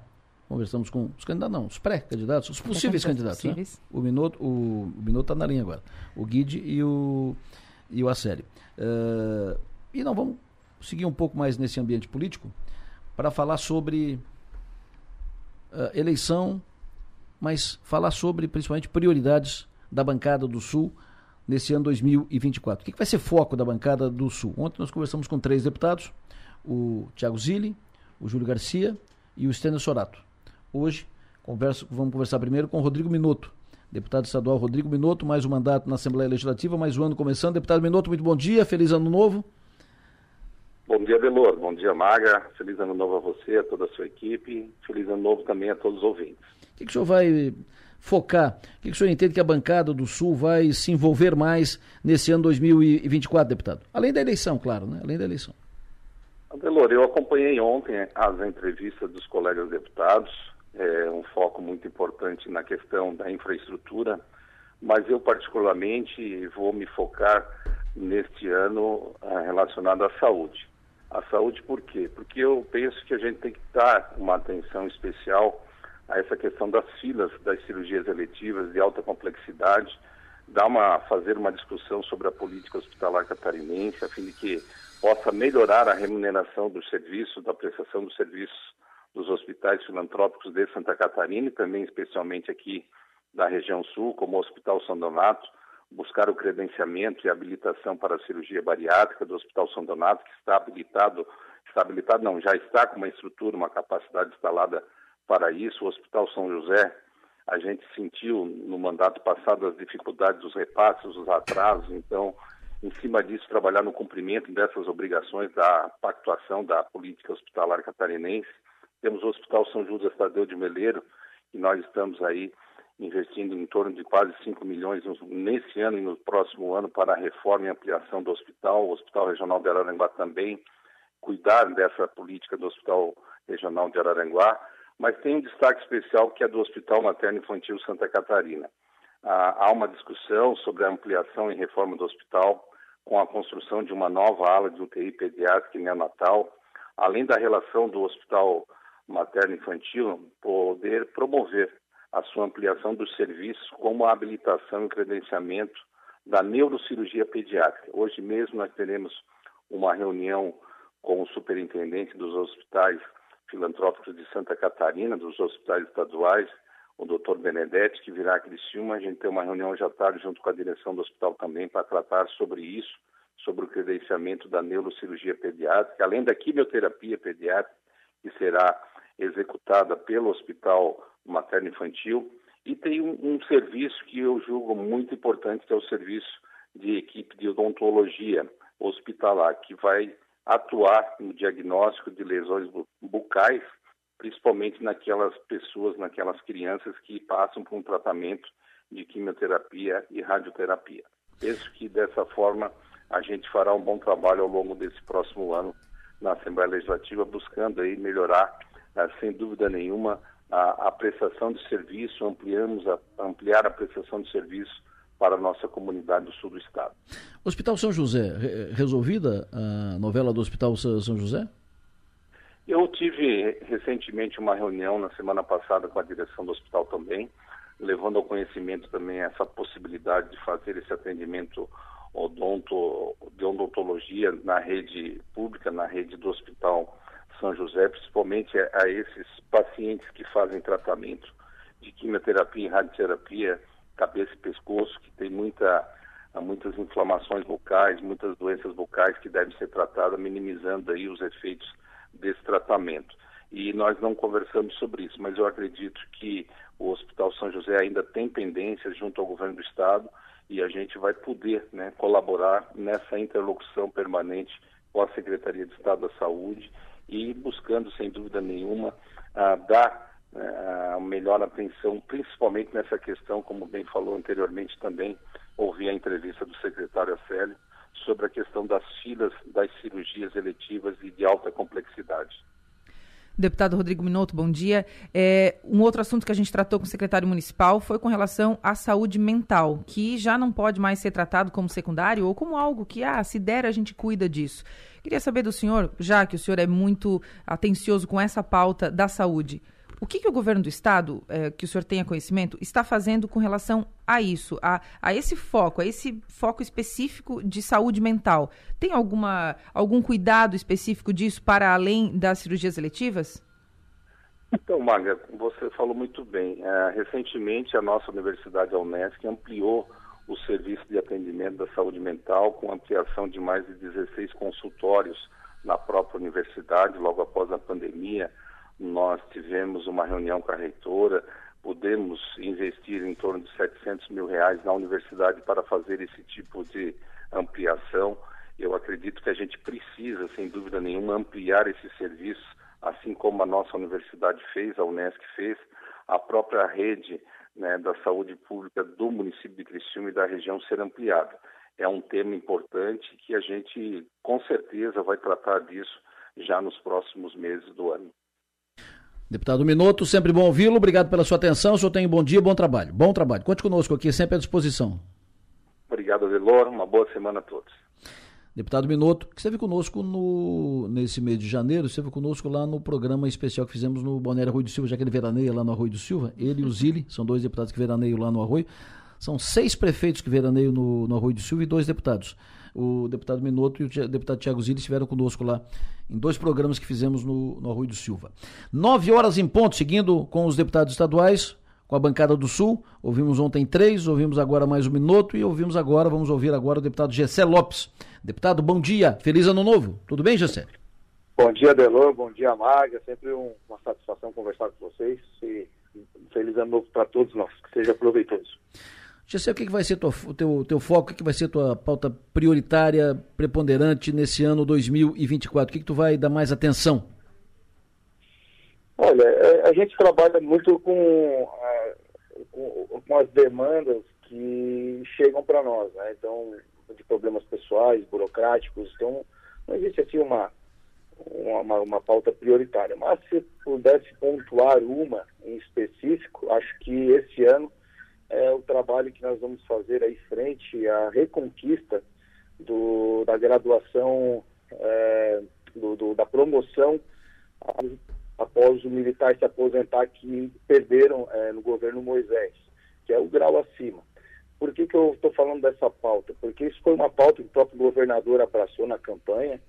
conversamos com os candidatos, não, os pré-candidatos, os possíveis candidatos. Né? O Minuto o, o está na linha agora. O Guide e o, e o Aceli. Uh, e não vamos seguir um pouco mais nesse ambiente político para falar sobre uh, eleição, mas falar sobre principalmente prioridades da bancada do Sul nesse ano 2024. O que, que vai ser foco da bancada do Sul? Ontem nós conversamos com três deputados, o Tiago Zilli, o Júlio Garcia e o Stênio Sorato. Hoje, converso, vamos conversar primeiro com o Rodrigo Minuto, deputado estadual Rodrigo Minuto, mais um mandato na Assembleia Legislativa, mais um ano começando. Deputado Minuto, muito bom dia, feliz ano novo. Bom dia, Delor. Bom dia, Maga. Feliz ano novo a você, a toda a sua equipe. Feliz ano novo também a todos os ouvintes. O que, que o senhor vai focar? O que, que o senhor entende que a bancada do Sul vai se envolver mais nesse ano 2024, deputado? Além da eleição, claro, né? Além da eleição. Delor, eu acompanhei ontem as entrevistas dos colegas deputados é, um foco muito importante na questão da infraestrutura, mas eu particularmente vou me focar neste ano é, relacionado à saúde. A saúde por quê? Porque eu penso que a gente tem que dar uma atenção especial a essa questão das filas das cirurgias eletivas de alta complexidade, dar uma, fazer uma discussão sobre a política hospitalar catarinense, a fim de que possa melhorar a remuneração dos serviços, da prestação dos serviços dos hospitais filantrópicos de Santa Catarina e também especialmente aqui da região sul, como o Hospital São Donato, buscar o credenciamento e habilitação para a cirurgia bariátrica do Hospital São Donato, que está habilitado, está habilitado não, já está com uma estrutura, uma capacidade instalada para isso. O Hospital São José, a gente sentiu no mandato passado as dificuldades dos repasses, os atrasos, então, em cima disso, trabalhar no cumprimento dessas obrigações da pactuação da política hospitalar catarinense temos o Hospital São Judas Tadeu de Meleiro, e nós estamos aí investindo em torno de quase 5 milhões nesse ano e no próximo ano para a reforma e ampliação do hospital. O Hospital Regional de Araranguá também cuidar dessa política do Hospital Regional de Araranguá, mas tem um destaque especial que é do Hospital Materno Infantil Santa Catarina. Ah, há uma discussão sobre a ampliação e reforma do hospital com a construção de uma nova ala de UTI pediátrica e neonatal, além da relação do Hospital Materno Infantil poder promover a sua ampliação dos serviços, como a habilitação e credenciamento da neurocirurgia pediátrica. Hoje mesmo nós teremos uma reunião com o superintendente dos hospitais filantrópicos de Santa Catarina, dos hospitais estaduais, o doutor Benedetti, que virá a Criciúma. A gente tem uma reunião hoje à tarde junto com a direção do hospital também para tratar sobre isso, sobre o credenciamento da neurocirurgia pediátrica, além da quimioterapia pediátrica, que será executada pelo Hospital Materno Infantil. E tem um, um serviço que eu julgo muito importante, que é o serviço de equipe de odontologia hospitalar, que vai atuar no diagnóstico de lesões bucais, principalmente naquelas pessoas, naquelas crianças que passam por um tratamento de quimioterapia e radioterapia. Penso que dessa forma a gente fará um bom trabalho ao longo desse próximo ano na Assembleia Legislativa, buscando aí melhorar, sem dúvida nenhuma, a, a prestação de serviço, ampliamos a, ampliar a prestação de serviço para a nossa comunidade do sul do estado. Hospital São José, resolvida a novela do Hospital São José? Eu tive recentemente uma reunião na semana passada com a direção do hospital também, levando ao conhecimento também essa possibilidade de fazer esse atendimento odonto, de odontologia na rede pública, na rede do Hospital São José, principalmente a esses pacientes que fazem tratamento de quimioterapia e radioterapia cabeça e pescoço, que tem muita, muitas inflamações vocais, muitas doenças vocais que devem ser tratadas, minimizando aí os efeitos desse tratamento. E nós não conversamos sobre isso, mas eu acredito que o Hospital São José ainda tem pendências junto ao governo do estado e a gente vai poder né, colaborar nessa interlocução permanente com a Secretaria de Estado da Saúde e buscando, sem dúvida nenhuma, dar a melhor atenção, principalmente nessa questão, como bem falou anteriormente também, ouvi a entrevista do secretário Acélio, sobre a questão das filas das cirurgias eletivas e de alta complexidade. Deputado Rodrigo Minotto, bom dia. É, um outro assunto que a gente tratou com o secretário municipal foi com relação à saúde mental, que já não pode mais ser tratado como secundário ou como algo que, ah, se der, a gente cuida disso. Queria saber do senhor, já que o senhor é muito atencioso com essa pauta da saúde, o que, que o governo do estado, é, que o senhor tenha conhecimento, está fazendo com relação a isso, a, a esse foco, a esse foco específico de saúde mental? Tem alguma, algum cuidado específico disso para além das cirurgias eletivas? Então, Maga, você falou muito bem. É, recentemente, a nossa universidade, a Unesc, ampliou o serviço de atendimento da saúde mental com ampliação de mais de 16 consultórios na própria universidade, logo após a pandemia nós tivemos uma reunião com a reitora, podemos investir em torno de 700 mil reais na universidade para fazer esse tipo de ampliação. Eu acredito que a gente precisa, sem dúvida nenhuma, ampliar esse serviço, assim como a nossa universidade fez, a Unesc fez, a própria rede né, da saúde pública do município de Criciúma e da região ser ampliada. É um tema importante que a gente, com certeza, vai tratar disso já nos próximos meses do ano. Deputado Minuto, sempre bom ouvi-lo. Obrigado pela sua atenção. O senhor tem bom dia, bom trabalho. Bom trabalho. Conte conosco aqui, sempre à disposição. Obrigado, Adelor. Uma boa semana a todos. Deputado Minuto, que esteve conosco no, nesse mês de janeiro, esteve conosco lá no programa especial que fizemos no Balneário Arroio do Silva, já que ele veraneia lá no Arroio do Silva. Ele e o Zili, são dois deputados que veraneiam lá no Arroio. São seis prefeitos que veraneiam no, no Arroio do Silva e dois deputados. O deputado Minuto e o deputado Tiago Zili estiveram conosco lá em dois programas que fizemos no, no do Silva. Nove horas em ponto, seguindo com os deputados estaduais, com a bancada do Sul. Ouvimos ontem três, ouvimos agora mais um minuto e ouvimos agora, vamos ouvir agora o deputado Gessé Lopes. Deputado, bom dia, feliz ano novo. Tudo bem, Gessé? Bom dia, Delor, bom dia, Marga. É sempre um, uma satisfação conversar com vocês e feliz ano novo para todos nós, que seja proveitoso. Gessé, o que, vai ser o teu, teu foco, o que, vai ser tua pauta prioritária, preponderante nesse ano 2024? O que, que tu vai dar mais atenção? Olha, é, a gente trabalha muito com, com, com as demandas que chegam para nós, né? Então, de problemas pessoais, burocráticos, então não existe assim uma, uma, uma pauta prioritária. Mas se pudesse pontuar uma em específico, acho que esse ano é o trabalho que nós vamos fazer aí frente à reconquista do, da graduação, é, do, do, da promoção após o militar se aposentar que perderam é, no governo Moisés, que é o grau acima. Por que, que eu estou falando dessa pauta? Porque isso foi uma pauta que o próprio governador abraçou na campanha,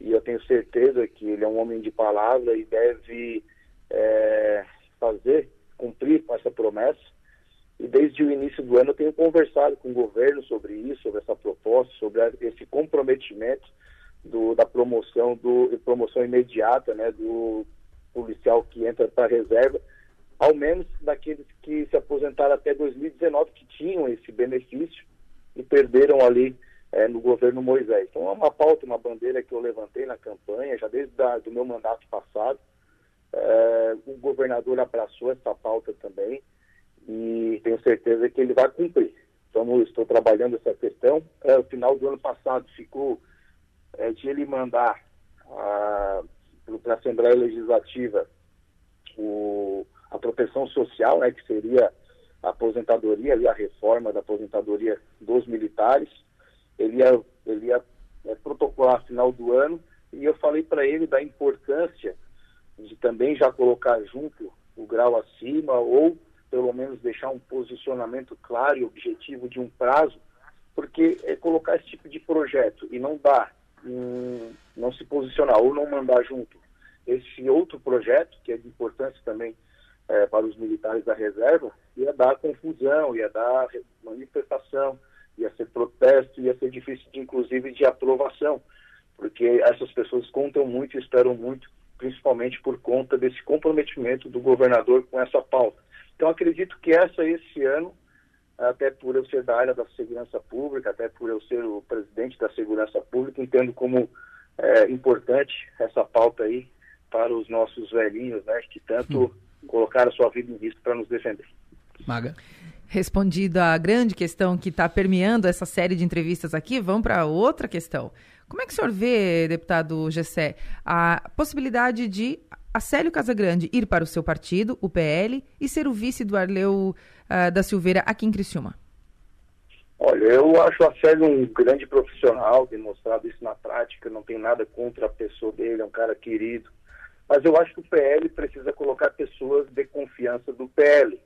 e eu tenho certeza que ele é um homem de palavra e deve é, fazer, cumprir com essa promessa. E desde o início do ano eu tenho conversado com o governo sobre isso, sobre essa proposta, sobre esse comprometimento do, da promoção, do, promoção imediata né, do policial que entra para a reserva, ao menos daqueles que se aposentaram até 2019, que tinham esse benefício e perderam ali é, no governo Moisés. Então é uma pauta, uma bandeira que eu levantei na campanha, já desde o do meu mandato passado. É, o governador abraçou essa pauta também e tenho certeza que ele vai cumprir. Então, estou trabalhando essa questão. É, no final do ano passado ficou é, de ele mandar para a Assembleia Legislativa o, a proteção social, né, que seria a aposentadoria, a reforma da aposentadoria dos militares. Ele ia, ele ia é, protocolar final do ano e eu falei para ele da importância de também já colocar junto o grau acima ou pelo menos deixar um posicionamento claro e objetivo de um prazo, porque é colocar esse tipo de projeto e não dar um, não se posicionar ou não mandar junto esse outro projeto, que é de importância também é, para os militares da reserva, ia dar confusão, ia dar manifestação, ia ser protesto, ia ser difícil, de, inclusive, de aprovação, porque essas pessoas contam muito e esperam muito, principalmente por conta desse comprometimento do governador com essa pauta. Então, acredito que essa, esse ano, até por eu ser da área da segurança pública, até por eu ser o presidente da segurança pública, entendo como é, importante essa pauta aí para os nossos velhinhos, né, que tanto hum. colocaram sua vida em risco para nos defender. Maga. Respondida a grande questão que está permeando essa série de entrevistas aqui, vamos para outra questão. Como é que o senhor vê, deputado Gessé, a possibilidade de Acélio Casagrande ir para o seu partido, o PL, e ser o vice do Arleu uh, da Silveira aqui em Criciúma? Olha, eu acho o Acélio um grande profissional, demonstrado isso na prática, não tem nada contra a pessoa dele, é um cara querido. Mas eu acho que o PL precisa colocar pessoas de confiança do PL.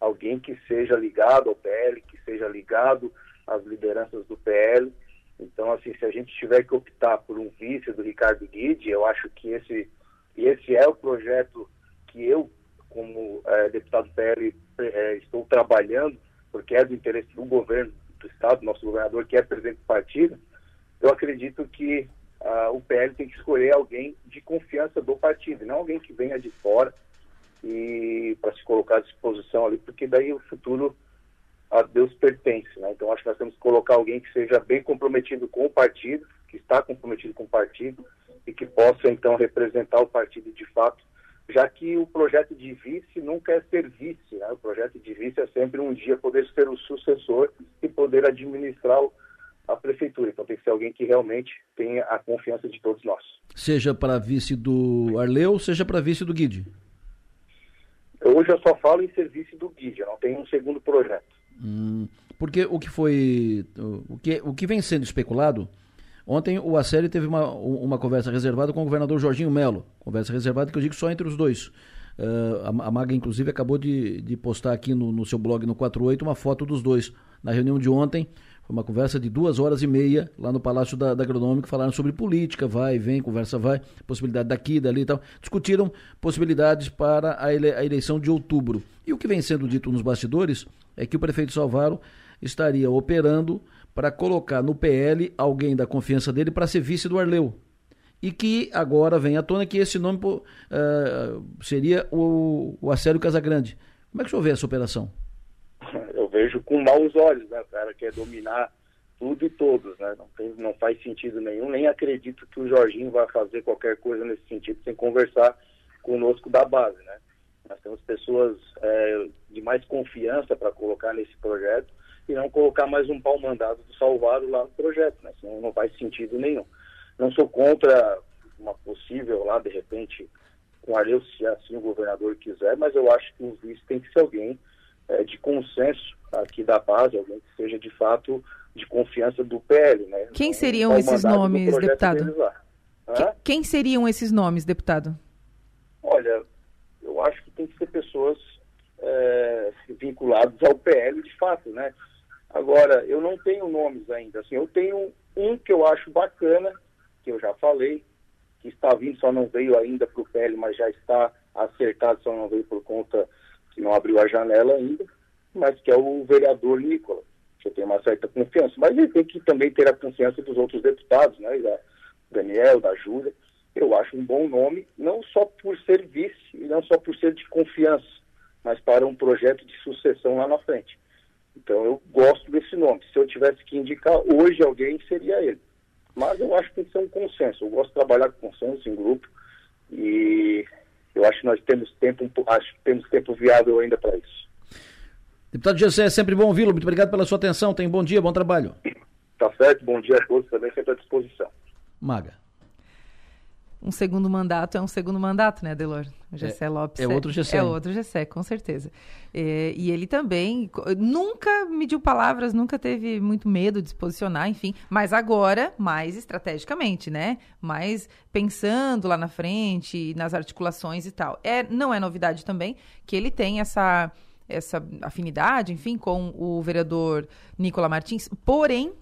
Alguém que seja ligado ao PL, que seja ligado às lideranças do PL. Então, assim, se a gente tiver que optar por um vice do Ricardo Guide, eu acho que esse e esse é o projeto que eu, como é, deputado PL, é, estou trabalhando, porque é do interesse do governo do Estado, nosso governador, que é presidente do partido. Eu acredito que uh, o PL tem que escolher alguém de confiança do partido, não alguém que venha de fora e para se colocar à disposição ali, porque daí o futuro a Deus pertence. Né? Então acho que nós temos que colocar alguém que seja bem comprometido com o partido, que está comprometido com o partido e que possa então representar o partido de fato, já que o projeto de vice nunca é ser vice, né? o projeto de vice é sempre um dia poder ser o sucessor e poder administrar a prefeitura. Então tem que ser alguém que realmente tenha a confiança de todos nós. Seja para vice do Arleu, seja para vice do Guide. Hoje eu só falo em serviço do Guide, eu não tenho um segundo projeto. Hum, porque o que foi. O que, o que vem sendo especulado Ontem o Aceli teve uma, uma conversa reservada com o governador Jorginho Melo. Conversa reservada que eu digo só entre os dois. Uh, a, a, Maga, inclusive, acabou de, de postar aqui no, no, seu blog no 48 uma foto dos dois. Na reunião de ontem, foi uma conversa de duas horas e meia lá no Palácio da, da Agronômica, falaram sobre política, vai, vem, conversa vai, possibilidade daqui, dali e tal. Discutiram possibilidades para a, ele, a eleição de outubro. E o que vem sendo dito nos bastidores é que o prefeito Salvaro estaria operando para colocar no PL alguém da confiança dele para ser vice do Arleu. E que agora vem à tona que esse nome uh, seria o, o Acélio Casagrande. Como é que o senhor vê essa operação? Eu vejo com maus olhos, né? O cara quer dominar tudo e todos, né? Não, tem, não faz sentido nenhum, nem acredito que o Jorginho vai fazer qualquer coisa nesse sentido sem conversar conosco da base, né? Nós temos pessoas é, de mais confiança para colocar nesse projeto e não colocar mais um pau mandado do Salvado lá no projeto, né? Senão não faz sentido nenhum. Não sou contra uma possível lá, de repente, com Arleu, se assim o governador quiser, mas eu acho que o vice tem que ser alguém é, de consenso aqui da base, alguém que seja de fato de confiança do PL, né? Quem seriam esses nomes, deputado? Quem seriam esses nomes, deputado? Olha, eu acho que tem que ser pessoas é, vinculadas ao PL de fato, né? Agora, eu não tenho nomes ainda. Assim, eu tenho um que eu acho bacana, que eu já falei, que está vindo, só não veio ainda para o PL, mas já está acertado, só não veio por conta que não abriu a janela ainda, mas que é o vereador Nicola, que eu tenho uma certa confiança. Mas ele tem que também ter a confiança dos outros deputados, né? Da Daniel, da Júlia. Eu acho um bom nome, não só por ser vice, não só por ser de confiança, mas para um projeto de sucessão lá na frente. Então eu gosto desse nome. Se eu tivesse que indicar hoje alguém, seria ele. Mas eu acho que tem que ser um consenso. Eu gosto de trabalhar com consenso em grupo e eu acho que nós temos tempo, acho que temos tempo viável ainda para isso. Deputado Gessé, é sempre bom ouvi-lo. Muito obrigado pela sua atenção. Tenha um bom dia, bom trabalho. Tá certo, bom dia a todos também, sempre à disposição. Maga um segundo mandato é um segundo mandato, né, Delor? O Gessé é, Lopes é, outro Gessé. É outro Gessé, com certeza. É, e ele também nunca mediu palavras, nunca teve muito medo de se posicionar, enfim. Mas agora, mais estrategicamente, né? Mais pensando lá na frente, nas articulações e tal. É, não é novidade também que ele tem essa, essa afinidade, enfim, com o vereador Nicola Martins. Porém,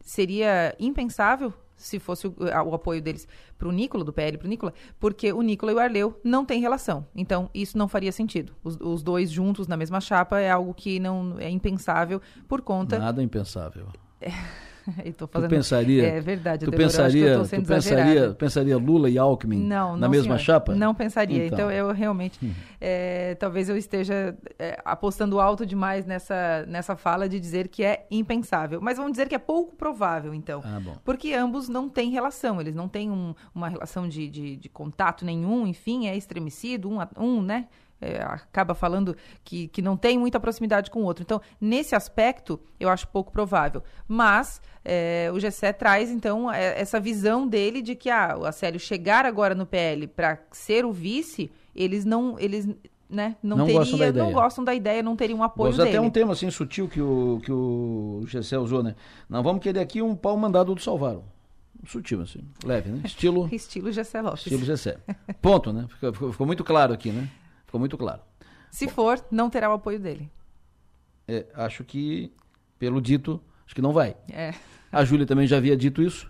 seria impensável se fosse o, o apoio deles para o Nicola, do PL para o Nicola, porque o Nicola e o Arleu não têm relação. Então, isso não faria sentido. Os, os, dois juntos na mesma chapa é algo que não é impensável por conta. Nada impensável. É. [LAUGHS] [LAUGHS] fazendo... Tu pensaria? É verdade. Tu pensaria? Tu pensaria? Pensaria Lula e Alckmin não, na mesma senhor. chapa? Não pensaria. Então, então eu realmente, hum. é, talvez eu esteja é, apostando alto demais nessa nessa fala de dizer que é impensável. Mas vamos dizer que é pouco provável, então, ah, porque ambos não têm relação. Eles não têm um, uma relação de, de, de contato nenhum. Enfim, é estremecido um, um né? É, acaba falando que, que não tem muita proximidade com o outro. Então, nesse aspecto, eu acho pouco provável. Mas é, o Gessé traz, então, é, essa visão dele de que ah, o Acélio chegar agora no PL para ser o vice, eles não. Eles, né, não, não, teria, gostam não gostam da ideia, não teriam um apoio Mas dele. até um tema assim sutil que o, que o Gessé usou, né? Não vamos querer aqui um pau mandado do Salvaro sutil, assim, leve, né? Estilo. [LAUGHS] Estilo Gessé Lopes. Estilo Gessé. Ponto, né? Ficou, ficou, muito claro aqui, né? Ficou muito claro. Se Bom, for, não terá o apoio dele. É, acho que, pelo dito, acho que não vai. É. A Júlia também já havia dito isso.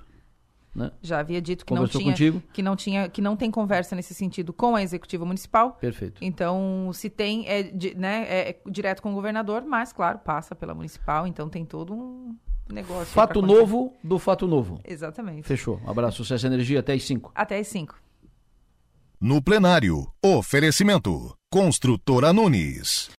Né? Já havia dito que não tinha, contigo. que não tinha, que não tem conversa nesse sentido com a executiva municipal. Perfeito. Então, se tem, é, né, é, direto com o governador, mas claro, passa pela municipal. Então tem todo um negócio. Fato novo do fato novo. Exatamente. Fechou. Um abraço, sucesso e energia. Até às 5. Até às 5. No plenário, oferecimento. Construtora Nunes.